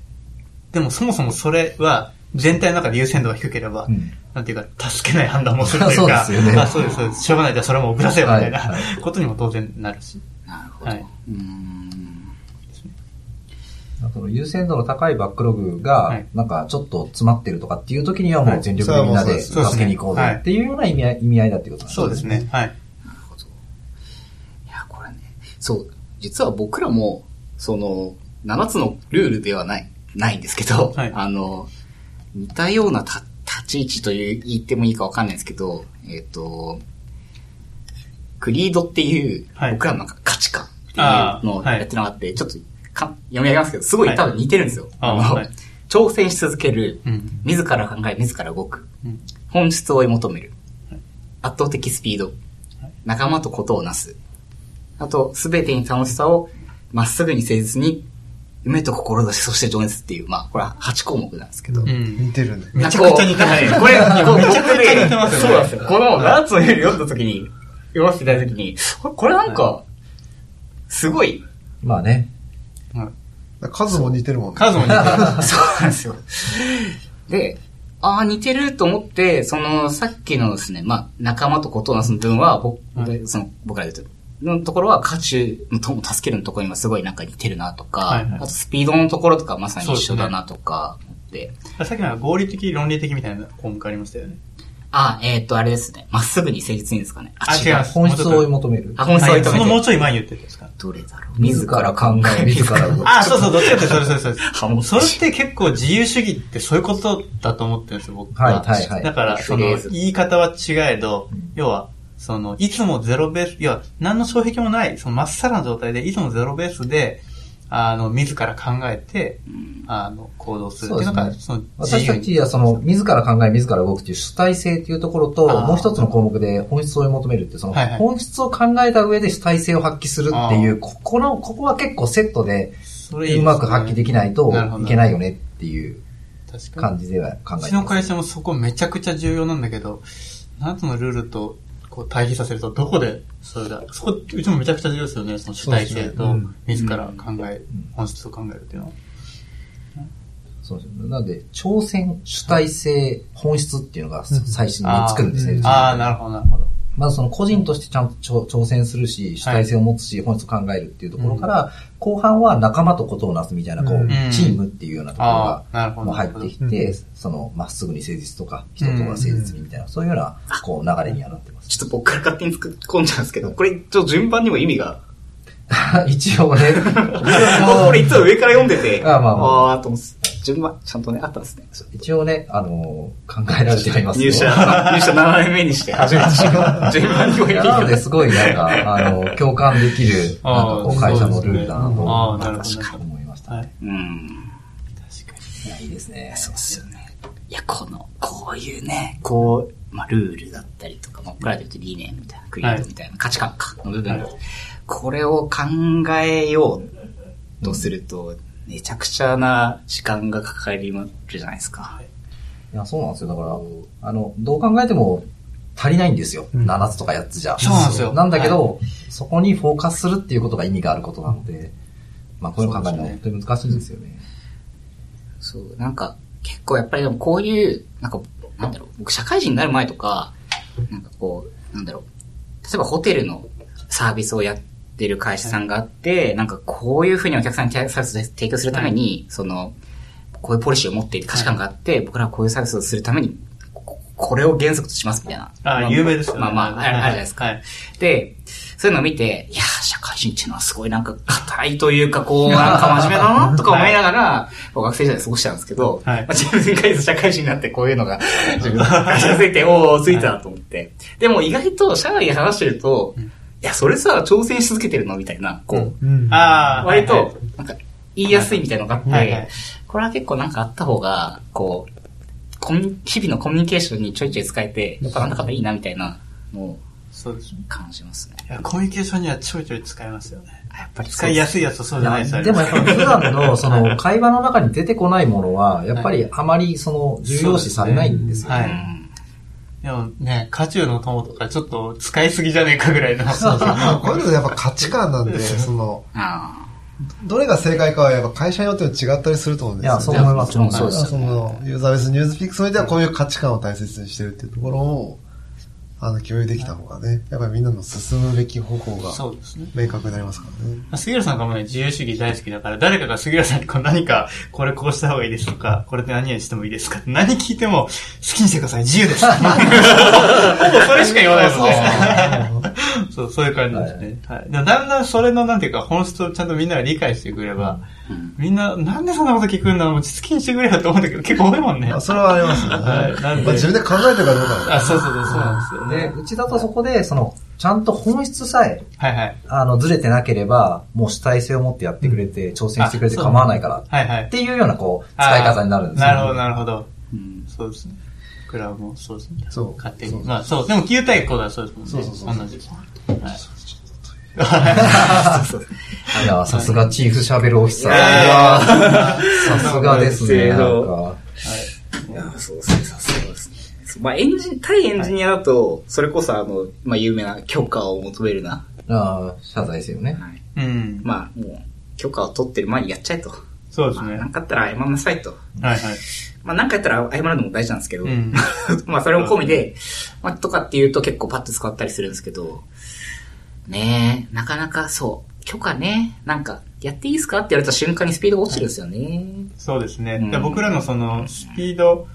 でもそもそもそれは全体の中で優先度が低ければ、うんなんていうか、助けない判断もするというか、そうですよね あ、そうです、そうです。しょうがない、じゃあそれも遅らせよ、みたいな、はいことにも当然なるし。なるほど。はい。うーん。その優先度の高いバックログがはい、なんかちょっと詰まってるとかっていう時にはもう全力でみんなでそう助けに行こうぜっていうような意味合い意味合いだっていうことなんそうですね。。はい。いや、これね、そう、実は僕らも、その、7つのルールではない、ないんですけど、はい。あの、似たようなた立ち位置という言ってもいいかわかんないんですけど、えっ、と、クリードっていう、はい。僕らのなんか価値観っていうのをやってなかった、ちょっとか読み上げますけど、すごい多分似てるんですよ。ああのはい。挑戦し続ける、うん。自ら考え、自ら動く。うん、本質を追い求める、圧倒的スピード、仲間とことをなす、あと、すべてに楽しさをまっすぐに誠実に、夢と志、そして情熱っていう、まあ、これは8項目なんですけど、うん。似てるね。めちゃくちゃ似てなんかこれ、めちゃくちゃ似てますよねそうなんですよ。この、ナーツの夜読んだ時に、読ませていただいた時に、これなんか、すごい、まあね。数も似てるもんね。数も似てる。そうなんですよ。で、ああ、似てると思って、その、さっきのですね、まあ、仲間とことをなす部分は、僕、でその、僕らで言うと、のところは、家中の助けるのところにもすごいなんか似てるなとか、はいはいあとスピードのところとかまさに一緒だなとか思って、さっきのは合理的、論理的みたいな項目ありましたよね。あ、えっ、と、あれですね。まっすぐに誠実にですかね。あ違います本質を追い求める。あ、本質を追いはいそのもう。ちょい前に言ってたんですか？どれだろう。自ら考え、自ら動く。あ、そうそう、どっちかってそれそれそれ。それって結構自由主義ってそういうことだと思ってるんですよ、僕はいはいはいだから、その言い方は違えど、要は、その、いつもゼロベース、いや、何の障壁もない、そのまっさらな状態で、いつもゼロベースで、あの、自ら考えて、あの、行動する。っていうのが、そうですその、自私たちはその、自ら考え、自ら動くっていう主体性っていうところと、もう一つの項目で本質を追い求めるっていう、その、はいはい。本質を考えた上で主体性を発揮するっていう、ここの、ここは結構セットで、うまく発揮できないといけないよねっていう確かに。感じでは考えてうちのます。会社もそこめちゃくちゃ重要なんだけど、7つのルールとこう対比させるとどこでそれだそこ、うちもめちゃくちゃ重要ですよね。その主体性とね自ら考え、本質を考えるっていうのは。そうですね。なので、挑戦、主体性、本質っていうのが最初につくるんですね。ああ、なるほど、なるほど。まずその個人としてちゃんと挑挑戦するし、主体性を持つし、本質を考えるっていうところから、後半は仲間とことをなすみたいな、こう、うん。チームっていうようなところあが。もう入ってきて、その、まっすぐに誠実とか、人とは誠実にみたいな、そういうような、こう、流れにはなってます。ちょっと僕から勝手に作り込んじゃうんですけど、これ、ちょっと順番にも意味が、一応ね、これいつも上から読んでて、あまあまあ。あーと思って、順番、ちゃんとね、あったんですね。一応ね、あの、考えられてはいますよ入社、入社7年目にして初めて知る順番にもやなので、が。すごいなんか、あの、共感できる、なんかこう、会社のルールだなとああ、なるほど。思いました。はい。うん。確かいや、いいですね。そうっすよね。いや、この、こういうね、こう、まあ、ルールだったりとか、まあ、僕らで言うと理念みたいな、クリエイトみたいな、価値観か、の部分、はいこれを考えようとすると、めちゃくちゃな時間がかかりるじゃないですか。いや、そうなんですよ。だから、あの、どう考えても足りないんですよ。7つとか8つじゃ。そうなんですよなんだけど、そこにフォーカスするっていうことが意味があることなので、まあ、こういうの考えるのは本当に難しいんですよね。そう、なんか、結構やっぱりでもこういう、なんか、なんだろう、僕社会人になる前とか、なんかこう、なんだろう、例えばホテルのサービスをやってる会社さんがあって、なんかこういうふうにお客さんにサービスを提供するために、その、こういうポリシーを持っている価値観があって、僕らはこういうサービスをするために、ここれを原則としますみたいな。ああ、有名ですよね。まあまあ、あるじゃないですか。はい。で、そういうのを見て、いやー、社会人っていうのはすごいなんか硬いというか、こう、なんか真面目だなとか思いながら、学生時代過ごしたんですけど、はいまあ、自分が社会人になってこういうのが、自分がついて、おー、ついたなと思って。でも意外と社内で話してると、いや、それさ、挑戦し続けてるの？みたいな、こう、うん。ああ、割はいはいと、なんか、言いやすいみたいなのがあって、はいはいこれは結構なんかあった方が、こう、コミ日々のコミュニケーションにちょいちょい使えて、やっぱなんだかんだいいなみたいなのをそうですね。感じますね。いや、コミュニケーションにはちょいちょい使えますよね。やっぱり使いやすいやつとそうじゃないやつありでもやっぱり普段のその会話の中に出てこないものは、やっぱりあまりその重要視されないんですよはいね。でもね、家中の友とかちょっと使いすぎじゃねえかぐらいの。そうそう。まあこういうのやっぱ価値観なんで、その、あどれが正解かはやっぱ会社によっても違ったりすると思うんですよ、いや、そう思います。もちろんそうですその、ユーザーベースニュースピックスにおいてはこういう価値観を大切にしてるっていうところを、あの、共有できた方がね、やっぱりみんなの進むべき方向がそうですね。明確になりますからね。杉浦さんがもうね、自由主義大好きだから、誰かが杉浦さんにこう何か、これこうした方がいいですとか、これで何々してもいいですか何聞いても、好きにしてください、自由です。ほぼそれしか言わないですね。そう、そういう感じですね。はい。だだんだんそれの、なんていうか、本質をちゃんとみんなが理解してくれば、みんな、なんでそんなこと聞くんだろう、もう好きにしてくれよって思うんだけど、結構多いもんね。あそれはありますね。はいなんでまあ自分で考えてるかどうかなんあ、そうそうそう、そうなんですよで、ね。うちだとそこで、その、ちゃんと本質さえ、はいはい。あの、ずれてなければ、もう主体性を持ってやってくれて、挑戦してくれて構わないから、はいはいっ。ていうような、こう、使い方になるんですよ。なるほど、なるほど。うんそうですね。僕らもそうですね。そう勝手に。まあそう、でも9対5だそうですもんね。そうそうそう同じ。はい。いや、さすがチーフシャベルオフィサー。さすがですね、なん制度か。いや、そうですね、さすがですね。まあ、エンジン、対エンジニアだと、それこそあの、まあ、有名な許可を求めるな。ああ、謝罪ですよね。はい。うん。まあ、もう、許可を取ってる前にやっちゃえと。まあ、そうですね。なんかあったら謝んなさいと。はいはい。まあ、なんかやったら謝るのも大事なんですけど、うん。まあ、それも込みで、まあ、とかっていうと結構パッと使ったりするんですけど、ねえ、なかなかそう、許可ね、なんか、やっていいですかって言われた瞬間にスピードが落ちるんですよね。そうですね。うん。で僕らのその、スピード、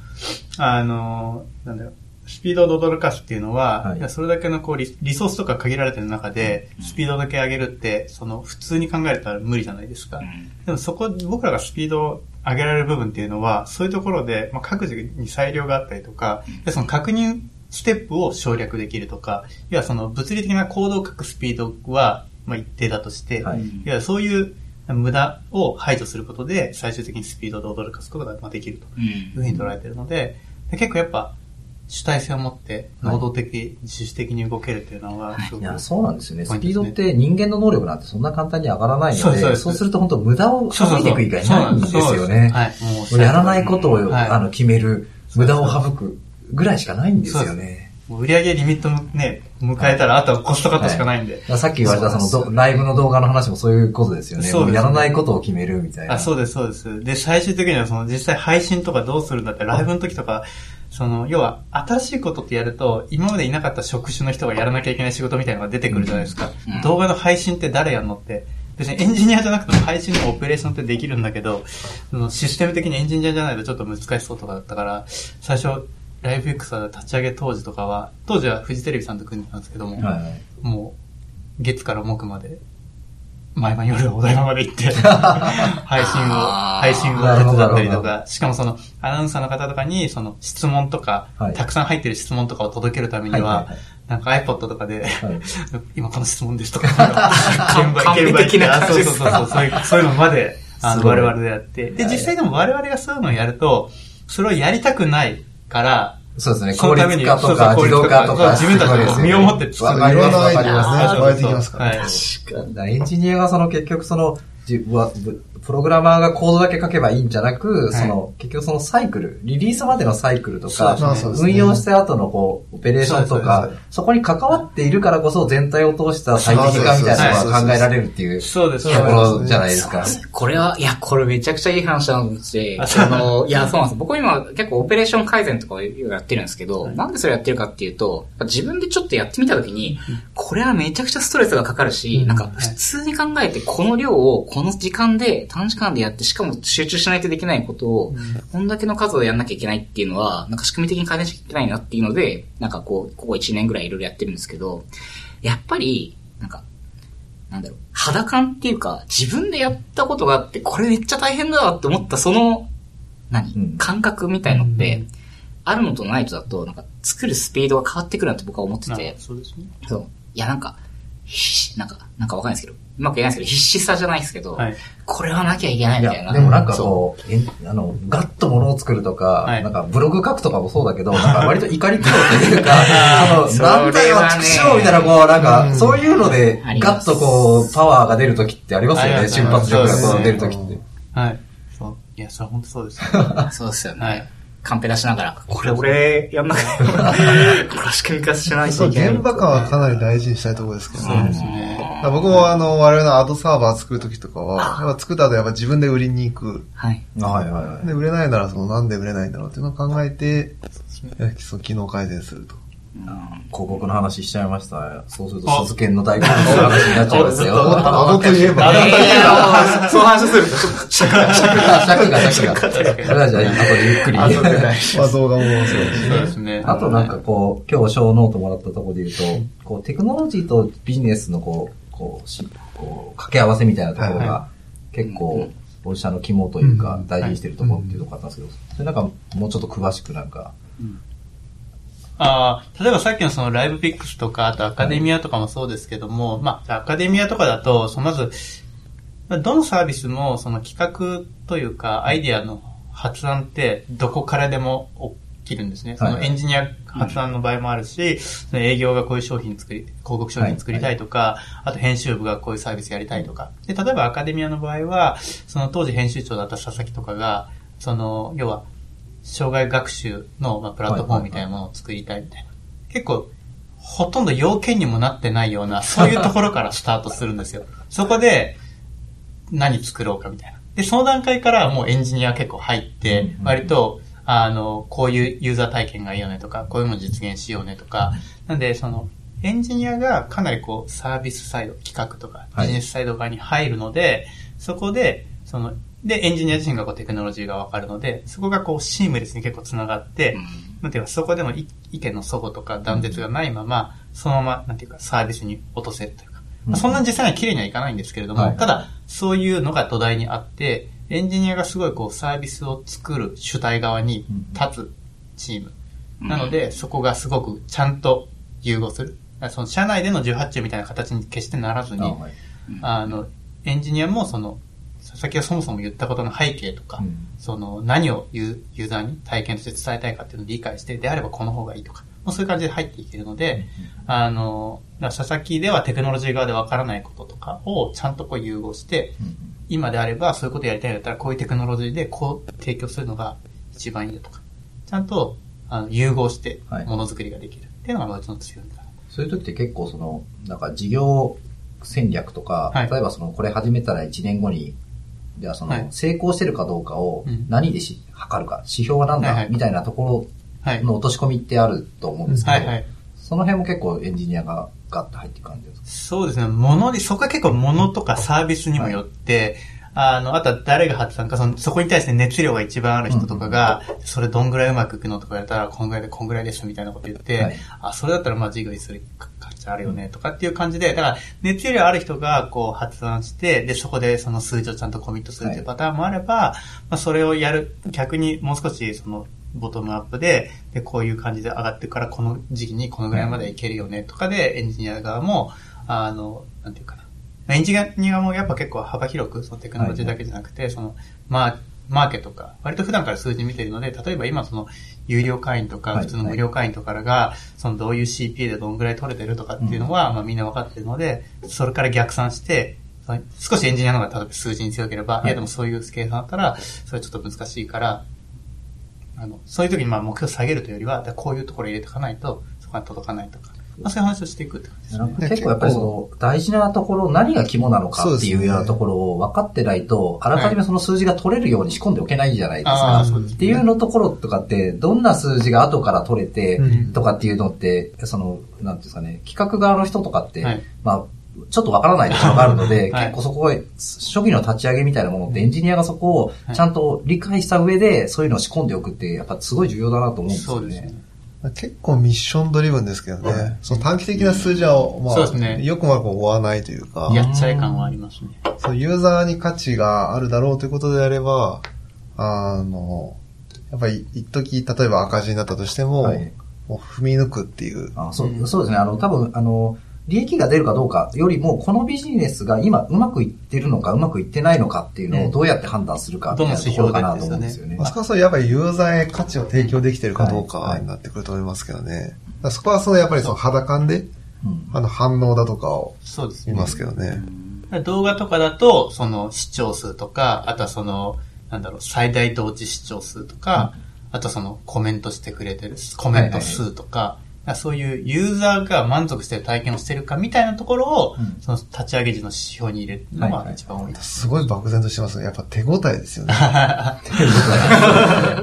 あの、なんだよ、スピードを驚かすっていうのは、はい。それだけのこうリリソースとか限られてる中で、スピードだけ上げるって、その、普通に考えたら無理じゃないですか。うん。でもそこ、僕らがスピードを上げられる部分っていうのは、そういうところで、まあ、各自に裁量があったりとか、でその確認ステップを省略できるとか、要はその物理的なコードを書くスピードは、まあ、一定だとして、はい。いやそういう無駄を排除することで、最終的にスピードで驚かすことがまあできるとうんいうふうに捉えているので、で結構やっぱ主体性を持って、能動的、自主的に動けるっていうのは、すごくいや、そうなんですよね。スピードって人間の能力なんてそんな簡単に上がらないので、そうすると本当無駄を省いていく以外ないんですよね。はい。もうもうやらないことを、はいあの決める、無駄を省くぐらいしかないんですよね。売上リミットもね、迎えたら、あとはコストカットしかないんで。さっき言われたそのどライブの動画の話もそういうことですよね。そうやらないことを決めるみたいな。あ、そうです、そうです。で、最終的にはその実際配信とかどうするんだって、ライブの時とか、その、要は、新しいことってやると、今までいなかった職種の人がやらなきゃいけない仕事みたいなのが出てくるじゃないですか。うん動画の配信って誰やんのって。別にエンジニアじゃなくても配信のオペレーションってできるんだけど、そのシステム的にエンジニアじゃないとちょっと難しそうとかだったから、最初、ライブ X は立ち上げ当時とかは、当時はフジテレビさんと組んでたんですけども、はいはい。もう、月から木まで、毎晩夜お台場まで行って、配信を、配信を手伝ったりとか、しかもその、アナウンサーの方とかに、その、質問とか、はい。たくさん入ってる質問とかを届けるためには、はいはいはい。なんか iPod とかで、はい。今この質問ですとか、現場、そうそうそうそう、いう、そういうのまで、あの、我々でやって、で、実際でも我々がそういうのをやると、それをやりたくないから、そうですね。効率化とか自動化化とか。自分たちで身をもって作るわかりますいろんなアイデアわかりますがね湧いてきますからはい。だからエンジニアがその結局その、じわぶプログラマーがコードだけ書けばいいんじゃなく、い。その、結局そのサイクル、リリースまでのサイクルとか、ね運用した後のこう、オペレーションとかそこに関わっているからこそ全体を通した最適化みたいなのが考えられるっていうとそうです、ころじゃないですか。これは、いや、これめちゃくちゃいい話なので、あそう。あの、いや、そうなんです。僕今結構オペレーション改善とかをやってるんですけど、なんでそれやってるかっていうと、自分でちょっとやってみたときに、これはめちゃくちゃストレスがかかるし、なんか普通に考えてこの量をこの時間で短時間でやって、しかも集中しないとできないことを、こんだけの数をやんなきゃいけないっていうのは、なんか仕組み的に改善しなきゃいけないなっていうので、なんかこう、ここ1年ぐらいいろいろやってるんですけど、やっぱり、なんか、なんだろう、肌感っていうか、自分でやったことがあって、これめっちゃ大変だわって思った、その、何、うん感覚みたいのって、うんあるのとないとだと、なんか、作るスピードが変わってくるなって僕は思ってて、そうですね。そう。いや、なんか、なんか、なんかわかんないですけど、うまく言えないですけど、必死さじゃないですけど、はい。これはなきゃいけないみたいな。でもなんかそこう、あの、ガッと物を作るとか、はいなんかブログ書くとかもそうだけど、なんか割と怒り狂うというか、そその、なんだよ、れはね畜生みたいな、こう、なんか、そういうのでガッとこう、パワーが出るときってありますよね、瞬発力がこうそうですね出るときって。はい。そう。いや、それは本当そうです。う そうですよね。はい。カンペ出しながら、これ俺、やんなきゃ、これ仕組み化しないそう、といけない。現場感はかなり大事にしたいところですけどね。そうですね。僕もあの、我々のアドサーバー作るときとかは、やっぱ作った後やっぱ自分で売りに行く。はい。はいはいはい。で、売れないならそのなんで売れないんだろうっていうのを考えて、その機能改善すると。広告の話しちゃいました。そうすると、鈴研の大好物の話になっちゃいますよ。アドといえば、いや いやいやそう話すると、尺が、尺が、尺が。それはじゃあ、後でゆっくり。まあ動画もそうですそうですね。あとなんかこう、今日ショーノートもらったところで言うと、こう、テクノロジーとビジネスのこう、こう、しこう掛け合わせみたいなところはいが、結構、御社の肝というかう、ん大事にしてるところっていうところあったんですけど、それなんか、もうちょっと詳しくなんか、ああ、例えばさっきのそのライブピックスとか、あとアカデミアとかもそうですけども、まあ、アカデミアとかだと、そのまず、まあどのサービスもその企画というか、アイディアの発案ってどこからでも起きるんですね。そはいのエンジニア発案の場合もあるし、その営業がこういう商品作り、広告商品作りたいとか、あと編集部がこういうサービスやりたいとか。で、例えばアカデミアの場合は、その当時編集長だった佐々木とかが、その、要は、障害学習の、まあ、プラットフォームみたいなものを作りたいみたいな。結構、ほとんど要件にもなってないような、そういうところからスタートするんですよ。そこで、何作ろうかみたいな。で、その段階からもうエンジニア結構入ってうん、割と、あの、こういうユーザー体験がいいよねとか、こういうの実現しようねとか、なんで、その、エンジニアがかなりこう、サービスサイド、企画とか、はい。ビジネスサイド側に入るので、そこで、その、で、エンジニア自身がこうテクノロジーがわかるので、そこがこうシームレスに結構繋がって、なんていうか、そこでの意意見の齟齬とか断絶がないまま、そのまま、なんていうか、サービスに落とせるというか、まあそんなに実際には綺麗にはいかないんですけれども、はい。ただ、そういうのが土台にあって、エンジニアがすごいこう、サービスを作る主体側に立つチーム。なので、そこがすごくちゃんと融合する。その社内での18中みたいな形に決してならずに、あはい。あの、エンジニアもその、佐々木がそもそも言ったことの背景とか、うん。その、何をユユーザーに体験として伝えたいかっていうのを理解して、であればこの方がいいとか、もうそういう感じで入っていけるので、あの、佐々木ではテクノロジー側でわからないこととかをちゃんとこう融合して、今であればそういうことやりたいんだったらこういうテクノロジーでこう提供するのが一番いいよとか、ちゃんとあの融合してはい。ものづくりができる。っていうのがうちの強みだ。そういう時って結構その、なんか事業戦略とか、はい。例えばその、これ始めたら1年後に、じゃあその、はい。成功してるかどうかをうん。何でし、測るか、指標は何だ、はいはい。みたいなとこはい。ろの落とし込みってあると思うんですけど、はいはい。その辺も結構エンジニアがガッと入っていく感じですか？そうですね。ものに、そこは結構ものとかサービスにもよって、あの、あとは誰が発案か、その、そこに対して熱量が一番ある人とかが、それどんぐらいうまくいくのとかやったら、こんぐらいでこんぐらいですみたいなこと言って、はい。あ、それだったらまあ事業にする価値あるよね、とかっていう感じで、だから、熱量ある人がこう発案して、で、そこでその数字をちゃんとコミットするっていうパターンもあれば、まあそれをやる、逆にもう少しその、ボトムアップで、で、こういう感じで上がってから、この時期にこのぐらいまでいけるよね、とかで、エンジニア側も、あの、なんていうかな。エンジニアもやっぱ結構幅広く、そのテクノロジーだけじゃなくて、その、まあ、マーケとか、割と普段から数字見てるので、例えば今その、有料会員とか、はい普通の無料会員とかが、そのどういう CPA でどんぐらい取れてるとかっていうのは、まあみんな分かってるので、それから逆算して、少しエンジニアの方が例えば数字に強ければ、はい。いやでもそういう計算だったら、それちょっと難しいから、あの、そういう時にまあ目標下げるというよりは、こういうところ入れていかないと、そこに届かないとか、まあそういう話をしていくって感じですね。結構やっぱりその、大事なところ、何が肝なのかっていうようなところを分かってないと、あらかじめその数字が取れるように仕込んでおけないじゃないですあか。あ、そうですね。っていうのところとかって、どんな数字が後から取れてうん、とかっていうのって、その、なんていうんですかね、企画側の人とかって、はいまあ、ちょっとわからないところがあるので、はい結構そこは、初期の立ち上げみたいなものってエンジニアがそこをちゃんと理解した上で、そういうのを仕込んでおくって、やっぱすごい重要だなと思うんですよね。そうですね。結構ミッションドリブンですけどね。はいその短期的な数字は、まそうですねあ、よくも悪くも追わないというか、やっちゃい感はありますね。そうユーザーに価値があるだろうということであれば、あの、やっぱり一時例えば赤字になったとしても、はいもう踏み抜くっていう。あそうそうですね。あの、多分、あの、利益が出るかどうかよりも、このビジネスが今うまくいってるのかうまくいってないのかっていうのをどうやって判断するかみたいなところかなと思うんですよねまあ。そこはそうやっぱりユーザーへ価値を提供できてるかどうかになってくると思いますけどね。そこはそのやっぱりその肌感で、うんあの反応だとかをそうですね。見ますけどね。動画とかだと、その視聴数とか、あとはその、なんだろう、最大同時視聴数とか、あとそのコメントしてくれてるコメント数とか、らそういうユーザーが満足してる体験をしてるかみたいなところを、うんその立ち上げ時の指標に入れるのがはいはい一番多いです。すごい漠然としてますね。やっぱ手応えですよね。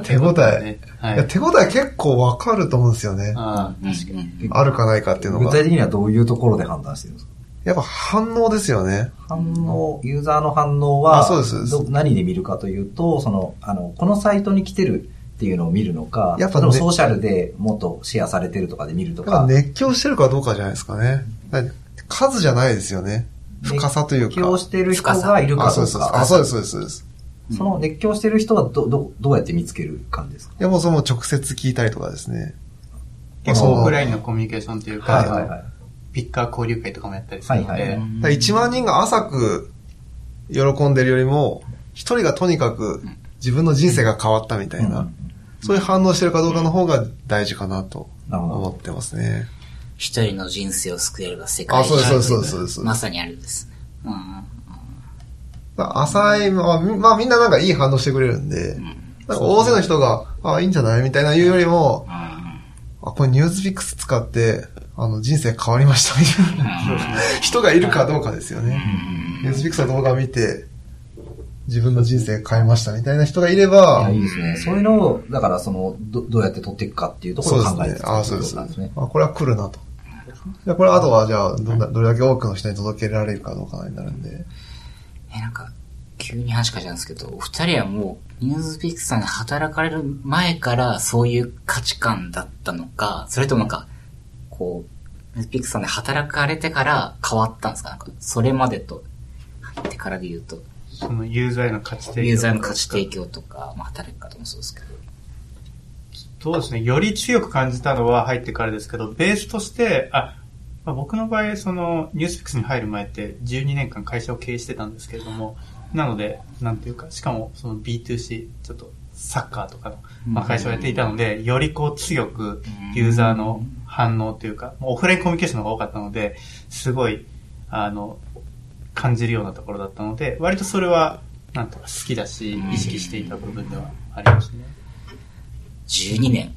手応えね。はいいや手応え結構わかると思うんですよね。あ確かに。うんあるかないかっていうのが。具体的にはどういうところで判断してるんですか？やっぱ反応ですよね。反応、ユーザーの反応は、あそうです何で見るかというと、その、あの、このサイトに来てるっていうのを見るのか、やっぱねソーシャルでもっとシェアされてるとかで見るとやっぱか、熱狂してるかどうかじゃないですかね。だから数じゃないですよね。深さというか。熱狂してる人がいるか。どうか。あ、そうです、そうです、そうです。その熱狂してる人はど、ど、どうやって見つける感じですか？いや、もうその直接聞いたりとかですね。結構オフラインのコミュニケーションというか、はいはいはい。ピッカー交流会とかもやったりするので、はいはいはいだから1万人が浅く喜んでるよりも、一人がとにかく自分の人生が変わったみたいな、うんそういう反応してるかどうかの方が大事かなと思ってますね。一人の人生を救えれば世界あ、そうです、そうです、中そうですそうです。まさにあれです。うん。浅い、まあ、みまあみんななんかいい反応してくれるんで、なんか大勢の人が、あ、いいんじゃないみたいな言うよりも、あ、これニュースピックス使って、あの、人生変わりましたみたいな 人がいるかどうかですよね。ニュースピックスの動画を見て、自分の人生変えましたみたいな人がいれいばや、いいですね。そういうのを、だからその、どどうやって取っていくかっていうところを考えてそうですね。あ、そうです。なんですね。あ、これは来るなと。じゃあこれあとはじゃあどんな、どれだけ多くの人に届けられるかどうかになるんで。え、なんか、急に話変えちゃうんですけど、お二人はもう、ニュースピックスさんで働かれる前からそういう価値観だったのか、それともなんか、こう、ニュースピックスさんで働かれてから変わったんですか？なんか、それまでと、入ってからで言うと、そのユーザーへの価値提供。ユーザーの価値提供とか、まあ、働き方もそうですけど。そうですね。より強く感じたのは入ってからですけど、ベースとして、あ、まあ、僕の場合、その、ニュースピックスに入る前って12年間会社を経営してたんですけれども、なので、なんていうか、しかもその B2C、ちょっとサッカーとかの、まあ、会社をやっていたので、よりこう強くユーザーの反応というか、オフラインコミュニケーションの方が多かったので、すごい、あの、感じるようなところだったので、割とそれは、なんとか好きだし、意識していた部分ではありますね。12年。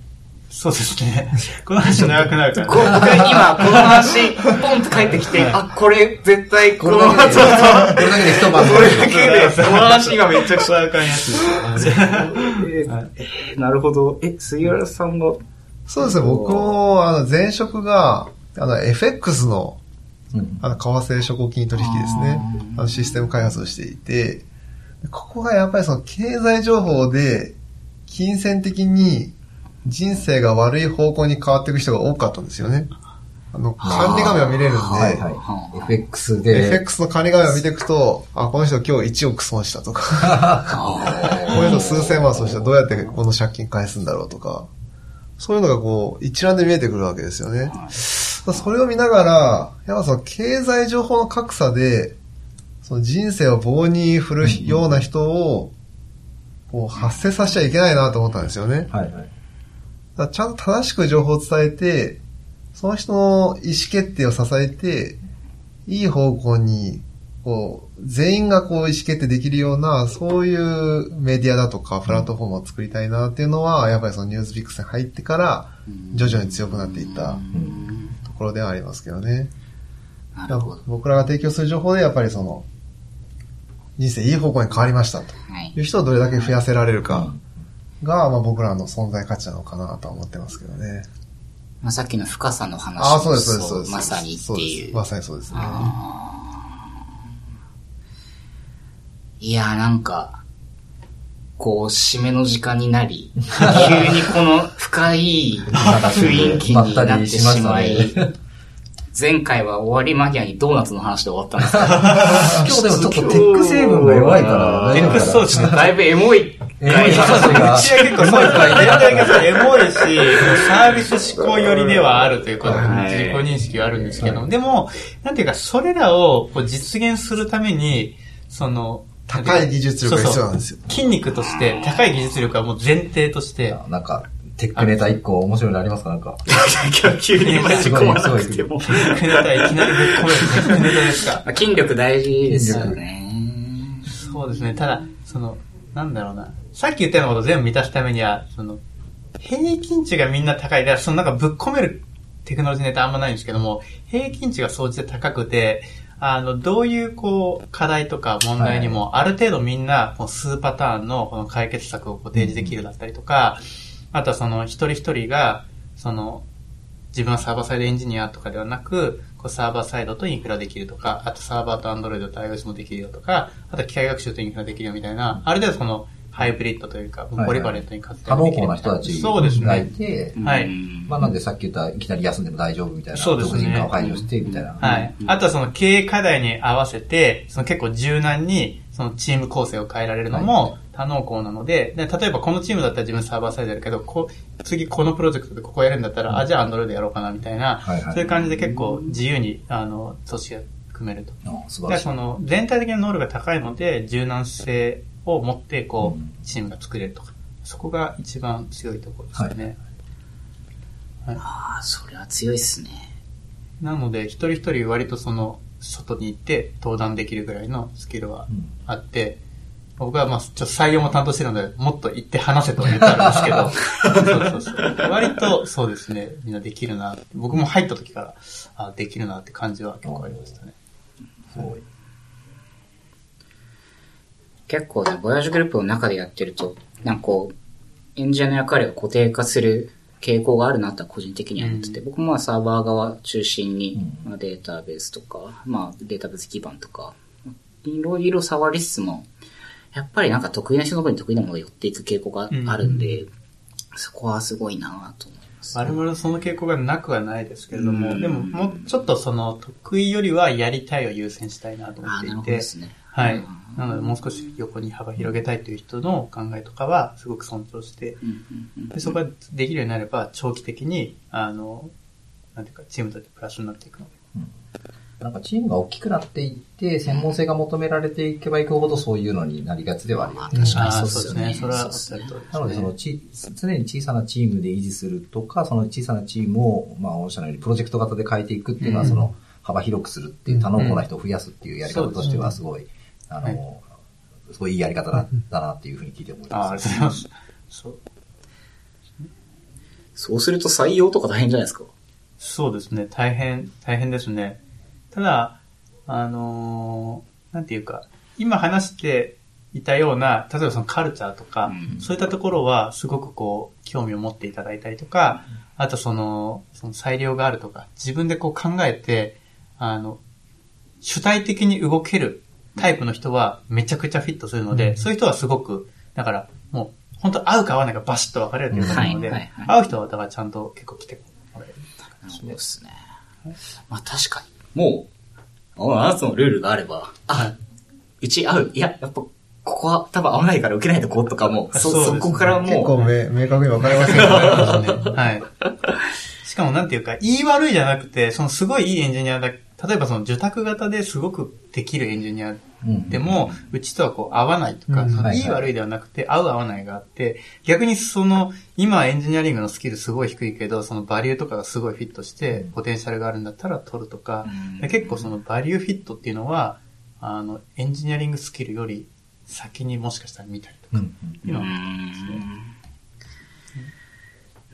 そうですね。この話長くなるから、こう僕今、この話、ポンと帰ってきて、あ、これ、絶対、この、これだけで、そうそう。これだけで一晩。これだけで、この話がめっちゃくちゃあかんやつなるほど。え、杉浦さんが、そうですね、僕も、あの、前職が、あの、FX の、うん。あの、為替証拠金取引ですね。あの、システム開発をしていて、ここがやっぱりその経済情報で、金銭的に人生が悪い方向に変わっていく人が多かったんですよね。あの、管理画面を見れるんで、はいはい。FX で、FX の管理画面を見ていくと、あ、この人今日1億損したとか、この人数千万損したらどうやってこの借金返すんだろうとか、そういうのがこう、一覧で見えてくるわけですよね。それを見ながら、やっぱその経済情報の格差で、その人生を棒に振るような人を、こう発生させちゃいけないなと思ったんですよね。はいはい。だちゃんと正しく情報を伝えて、その人の意思決定を支えて、いい方向に、こう、全員がこう意思決定できるような、そういうメディアだとかプラットフォームを作りたいなっていうのは、やっぱりそのニュースピックスに入ってから、徐々に強くなっていったところではありますけどね。なるほど。僕らが提供する情報で、やっぱりその、人生いい方向に変わりましたとはいいう人をどれだけ増やせられるかが、まあ僕らの存在価値なのかなとは思ってますけどね。まあ、さっきの深さの話あそうです。まさにっていう。まさにそうですね。いやーなんか、こう、締めの時間になり、急にこの深い雰囲気になってしまい、前回は終わり間際にドーナツの話で終わったんですけど、今日でもちょっとテック成分が弱いから、テックそうですね。だいぶエモい。エモい話が。うちは結構そう。エモいし、サービス思考寄りではあるということ自己認識はあるんですけど、でも、なんていうか、それらをこう実現するために、その、高い技術力が必要なんですよ。筋肉として、高い技術力はもう前提として、なんか、テックネタ一個面白いのありますか？なんか。急にマジ込まなくても。テックネタいきなりぶっ込めるテックネタですか？ま あ筋力大事ですよね。そうですね。ただ、その、なんだろうな。さっき言ったようなことを全部満たすためには、その、平均値がみんな高い。だから、そのなんかぶっ込めるっテクノロジーネタあんまないんですけども、平均値が総じて高くて、あの、どういう、こう、課題とか問題にも、ある程度みんな、こう数パターンのこの解決策をこう提示できるだったりとか、あとはその、一人一人が、その、自分はサーバーサイドエンジニアとかではなく、こうサーバーサイドとインフラできるとか、あとサーバーとアンドロイドと iOS もできるよとか、あと機械学習とインフラできるよみたいな、ある程度その、ハイブリッドというか、ポリバレントに活多能躍できる工な人たちそうですがいね。て、はいうんまあなんでさっき言ったいきなり休んでも大丈夫みたいな、そうですね独人化を排除してみたいな。はい。あとはその経営課題に合わせて、その結構柔軟にそのチーム構成を変えられるのはいも多能工なので、で例えばこのチームだったら自分サーバーサイドやるけど、こ次このプロジェクトでここやるんだったら、あ、じゃあアンドロイドやろうかなみたいな、はいはいそういう感じで結構自由に、あの、組織が組めると。あ素晴らしい。でその全体的な能力が高いので、柔軟性を持って、こうんう、チームが作れるとか。そこが一番強いところですよね。ああ、それは強いっすね。なので、一人一人割とその、外に行って登壇できるぐらいのスキルはうんあって、僕はまあ、ちょっと採用も担当してるので、もっと行って話せとは言ってあるんですけど、そうそうそう。割とそうですね、みんなできるな。僕も入った時から、あできるなって感じは結構ありましたね。すごい。結構ね、ボヤージュグループの中でやってると、なんかこう、エンジニアの役割が固定化する傾向があるなとは個人的には思ってて、うん僕もまあサーバー側中心に、うんまあ、データベースとか、まあデータベース基盤とか、いろいろ触りつつも、やっぱりなんか得意な人の方に得意なものが寄っていく傾向があるんで、そこはすごいなと思います。我々その傾向がなくはないですけれども、うんでももうちょっとその得意よりはやりたいを優先したいなと思っていなるほどてで、すね。はいうん。なのでもう少し横に幅広げたいという人の考えとかはすごく尊重して、でそこができるようになれば長期的に、あの、なんていうかチームとしてプラスになっていくので。なんかチームが大きくなっていって、専門性が求められていけばいくほどそういうのになりがちではあるよね。確かにそうですよね。それはおっそです、ね。なので、そのち、常に小さなチームで維持するとか、その小さなチームを、まあ、おっしゃるように、プロジェクト型で変えていくっていうのは、うんその、幅広くするっていう、多能工な人を増やすっていうやり方としては、すごい、あはいの、すごいいいやり方だだなっていうふうに聞いて思いああ、あます。りがとうございます。そう。そうすると採用とか大変じゃないですか。そうですね。大変、大変ですね。ただ、あのーなんていうか、今話していたような、例えばそのカルチャーとか、うんそういったところはすごくこう、興味を持っていただいたりとか、あとその、その裁量があるとか、自分でこう考えて、あの、主体的に動けるタイプの人はめちゃくちゃフィットするので、そういう人はすごく、だからもう、本当合うか合わないかバシッと分かれるっていうと思うので、合う人はだからちゃんと結構来てもらえる。なるほどですね。まあ確かに。もう、ああなたのルールがあれば、あ、うち合う。いや、やっぱ、ここは多分合わないから受けないとこうとかも、そ、ねそこから結構もう、め明確に分かりますよね。はい。しかもなんていうか、言い悪いじゃなくて、そのすごいいいエンジニアだ、例えばその受託型ですごくできるエンジニアうんでも、うちとはこう合わないとか、いはい。悪いではなくて、合う合わないがあって、逆にその、今エンジニアリングのスキルすごい低いけど、そのバリューとかがすごいフィットして、ポテンシャルがあるんだったら取るとか、結構その value fit っていうのは、あの、エンジニアリングスキルより先にもしかしたら見たりとか、うんいうのはありますね。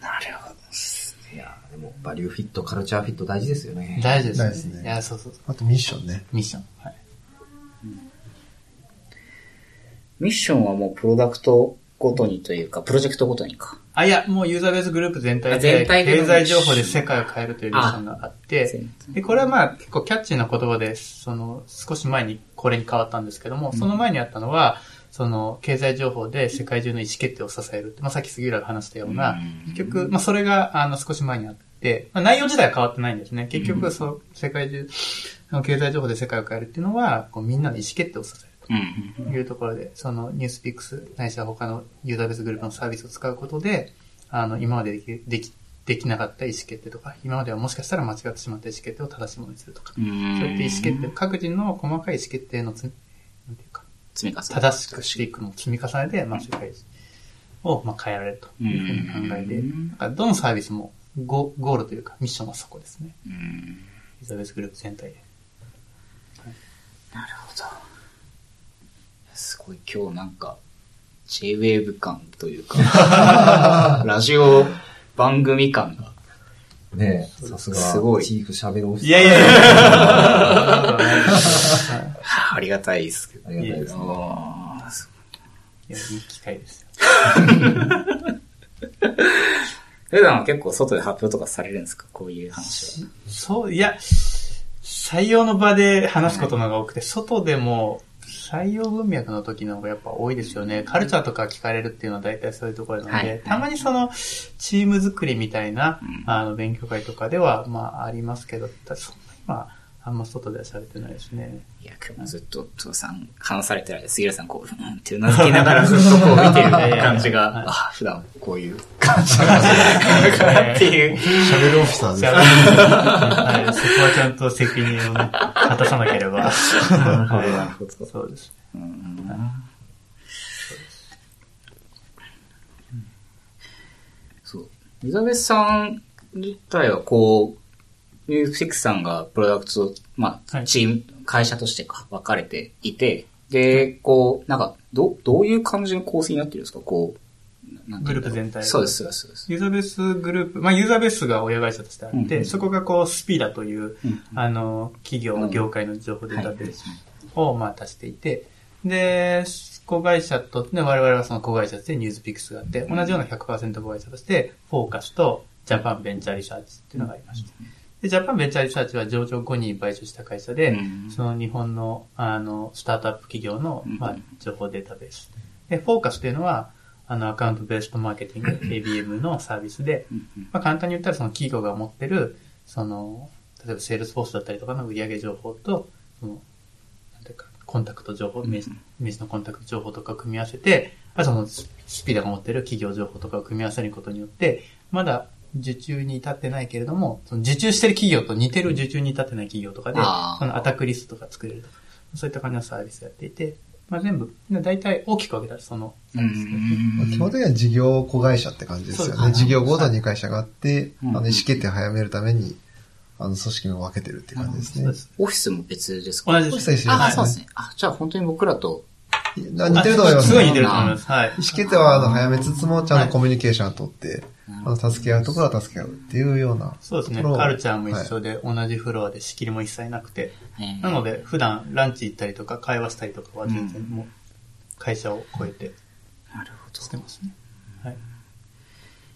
なるほども、 value fit、culture fit 大事ですよね。大事ですね。大事ですねいや、そうそう。あとミッションね。ミッション。はい。ミッションはもうプロダクトごとにというか、プロジェクトごとにか。あ、いや、もうユーザーベースグループ全体あで、経済情報で世界を変えるというミッションがあって、で、これはまあ結構キャッチーな言葉で、その、少し前にこれに変わったんですけども、その前にあったのは、その、経済情報で世界中の意思決定を支えるって。まあさっき杉浦が話したような、うん結局、まあそれが、あの、少し前にあって、まあ内容自体は変わってないんですね。結局、そう、世界中の経済情報で世界を変えるっていうのは、こうみんなの意思決定を支えると。うん。いうところで、そのニュースピックス、ないしは他のユーザーベースグループのサービスを使うことで、あの、今まででき、でき、できなかった意思決定とか、今まではもしかしたら間違ってしまった意思決定を正しいものにするとか、うん。そういった意思決定、各人の細かい意思決定のつ、なんていうか、積み重ね。正しくしていくのを積み重ねて、まあ、世界を、まあ、変えられるというふうに考えて、どのサービスもゴゴールというか、ミッションはそこですね。うん。ユーザーベースグループ全体で。なるほど。すごい今日なんか、J-Wave 感というか、ラジオ番組感がねえ、さすが、すごいチーフ喋るオフィス。いやいやいや。ありがたいですけど。ありがたいですね。いや、いい機会ですよ。普段は結構外で発表とかされるんですか？こういう話は。そう、いや、採用の場で話すことの方が多くて、外でも採用文脈の時の方がやっぱ多いですよね。カルチャーとか聞かれるっていうのは大体そういうところなので、はい。たまにそのチーム作りみたいな、うん。あの勉強会とかではまあありますけど、そんな今あんま外ではされてないですね。いや、今日もずっと、トさん、話されてる間、杉浦さん、こう、うんってうなずきながらずっとこう見てる感じはいが、あ、普段こういう感じなんだっていう。喋るオフィサーです。はい、そこはちゃんと責任をね、果たさなければ。なるほど、はいなるほど。そうです。うんそう。エリザベスさん自体はこう、ミュージックさんがプロダクト、まあ、はい。チーム、会社としてか分かれていて、で、こう、なんか、ど、どういう感じの構成になってるんですか？こう、グループ全体そうです、そうです、そうです。ユーザーベースグループ、まあ、ユーザーベースが親会社としてあって、うんうんそこがこう、スピーダという、うんあの、企業の業界の情報データベースはいを、まあ、足していて、で、子会社と、ね、我々はその子会社として NewsPicks があって、同じような100%子会社として、フォーカスとジャパンベンチャーリサーチっていうのがありまして、で、ジャパンベンチャーリサーチは上場後に買収した会社で、うん。その日本の、あの、スタートアップ企業の、うん。まあ、情報データベース。で、フォーカスというのは、あの、 account based marketing、ABM のサービスで、まあ、簡単に言ったらその企業が持ってる、その、例えばセールスフォースだったりとかの売上情報と、その、なんていうか、コンタクト情報、名刺名刺のコンタクト情報とかを組み合わせて、あとそのススピーダが持ってる企業情報とかを組み合わせることによって、まだ受注に至ってないけれども、その受注してる企業と似てる受注に至ってない企業とかで、あーそのアタックリストとか作れるとか、そういった感じのサービスやっていて、まあ全部、大体大きく分けたらその、うん基本的には事業子会社って感じですよね。事業ごとに会社があって、うんあの意思決定を早めるために、あの、組織を分けてるって感じですねそうで。す。オフィスも別ですか？同じです。オフィスは一緒あ、ですそうですね。あ、じゃあ本当に僕らと、な似てると思いますね。すごい似てると思います。はい。意思決定はあの早めつつも、ちゃんとコミュニケーションを取って、あの、助け合うところは助け合うっていうような。そうですね。ところをカルチャーも一緒で、同じフロアで仕切りも一切なくて、えーなので、普段ランチ行ったりとか会話したりとかは全然もう会社を超えてなるほど。してますね。はい。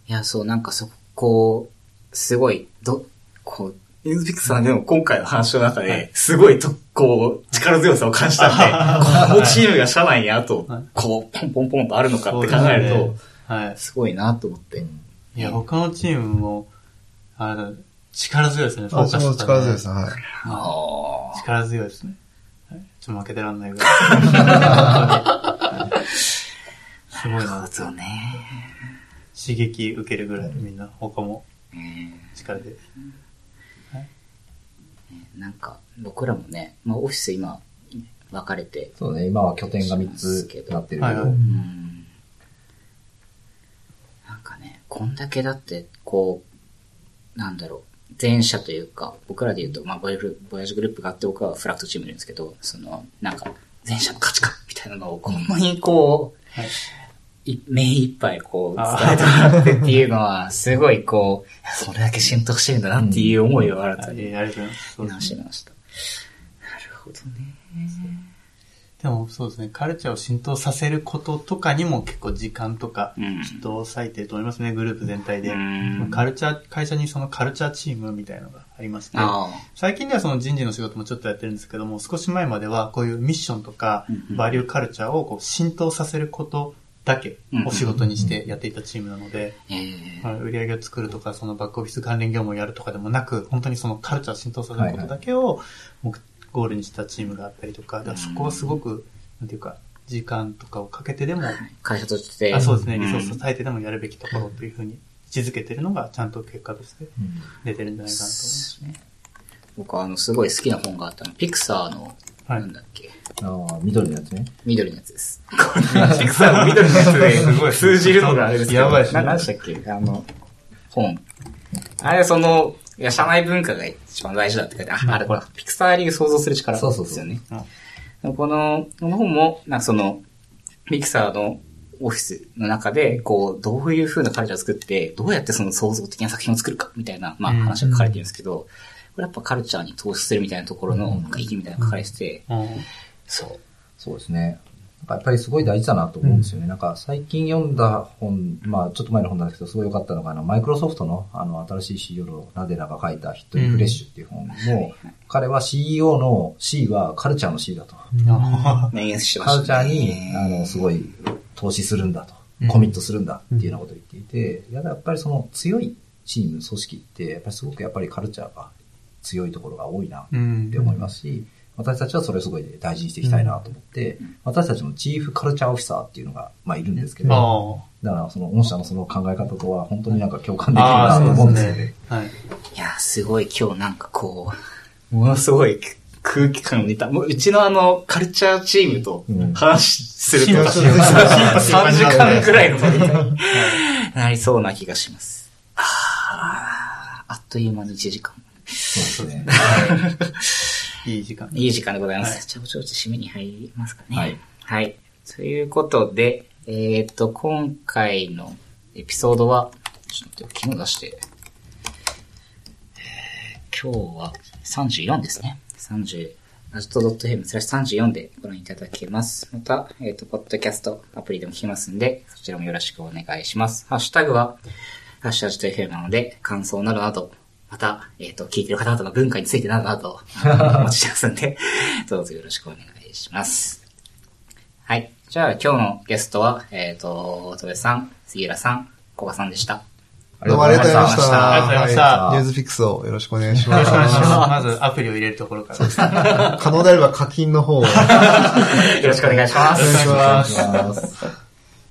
いや、そう、なんかそこ、すごい、ど、こう、ニュースピックスさんでも今回の話の中はいで、すごいと、こう、力強さを感じたんで、このチームが社内にあとはい、こう、ポンポンポンとあるのかって考えるとはい。すごいなと思って。いや、他のチームも、あ力強いですね。フォーカス力強いです。はい。力強いですね。はい、ちょっと負けてらんないぐらい。すごいななる。ほどね。刺激受けるぐらいみんな他もえ力で。ーなんか、僕らもね、まあオフィス今、分かれて、そうね、今は拠点が3つなってるけど。はいはい、うん。なんかね、こんだけだって、こう、なんだろう、前者というか、僕らで言うと、まあ、ボヤジュグループがあって、僕はフラクトチームいるんですけど、その、なんか、前者の価値観みたいなのを、ほんまにこう、はい。い目いっぱいこう、伝えてもらってっていうのは、すごいこう、それだけ浸透してるんだなっていう思いを新たに直しました。なるほどね。でもそうですね、カルチャーを浸透させることとかにも結構時間とか、うん。ちょっと割いてると思いますね、グループ全体で。うん。カルチャー、会社にそのカルチャーチームみたいのがありまして、あ最近ではその人事の仕事もちょっとやってるんですけども、少し前まではこういうミッションとかうんうん。バリューカルチャーをこう浸透させることだけを仕事にしてやっていたチームなので、売り上げを作るとか、そのバックオフィス関連業務をやるとかでもなく、本当にそのカルチャーを浸透させることだけを目ゴールにしたチームがあったりとか、だからそこはすごく、なんていうか、時間とかをかけてでも、会社として。あそうですね、リソーんスを割いてでもやるべきところというふうに位置づけてるのが、ちゃんと結果として出てるんじゃないかなと思いますね。僕はあの、すごい好きな本があったの。ピクサーの、はいなんだっけ、ああ、緑のやつね。緑のやつです。これピクサーの緑のやつすごいで通じるのがあれですけど。やばいですねな何でしたっけ？あの、本。あれ、その、いや、社内文化が一番大事だって書いてある。あ、あれ、ほら、ピクサー流想像する力そうそうそうですよね。うんこの、この本も、なんかその、ピクサーのオフィスの中で、こう、どういう風なカルチャーを作って、どうやってその創造的な作品を作るか、みたいな、まあうん話が書かれてるんですけど、これやっぱカルチャーに投資するみたいなところの、なんか意義みたいなのが書かれてて、うんそう。そうですね。なんかやっぱりすごい大事だなと思うんですよね。なんか最近読んだ本、まあちょっと前の本なんですけど、すごい良かったのが、あの、マイクロソフトの、あの、新しい CEO のナデラが書いたヒットリフレッシュっていう本も、彼は CEO の C はカルチャーの C だと。あ明言してました、ね。カルチャーに、あの、すごい投資するんだとうん。コミットするんだっていうようなことを言っていて、ややっぱりその強いチーム、組織って、やっぱりすごくやっぱりカルチャーが強いところが多いなうんって思いますし、私たちはそれをすごい大事にしていきたいなと思って、私たちのチーフカルチャーオフィサーっていうのが、まあいるんですけど、あだからその御社のその考え方とは本当になんか共感できるああ、なと思うんですすよねね。。はい。いや、すごい今日なんかこう、ものすごい空気感を似た、もううちのあの、カルチャーチームとうん話すると、シンパシーを3時間くらいのなりそうな気がします。あーあっという間に1時間。そうですね。いい時間。いい時間でございます。はいじゃあ、ちょっと締めに入りますかね。はい。はい。ということで、えっ、と、今回のエピソードは、ちょっと待って、昨日出して、えー今日は34ですね。30、ラジト .fm スラッシュ34でご覧いただけます。また、えっ、と、ポッドキャストアプリでも聞きますんで、そちらもよろしくお願いします。ハッシュタグは、ハッシュタグ FM なので、感想などなど、また、えっ、と、聞いてる方々の文化についてなどなど、お待ちしてますんで、どうぞよろしくお願いします。はい。じゃあ今日のゲストは、えっ、と、戸部さん、杉浦さん、古賀さんでした。どうもありがとうございました。ありがとうございましたはいニュースフィックスをよろしくお願いします。よろしくお願いします。まずアプリを入れるところから。可能であれば課金の方を。よろしくお願いします。お願いしますお願いします。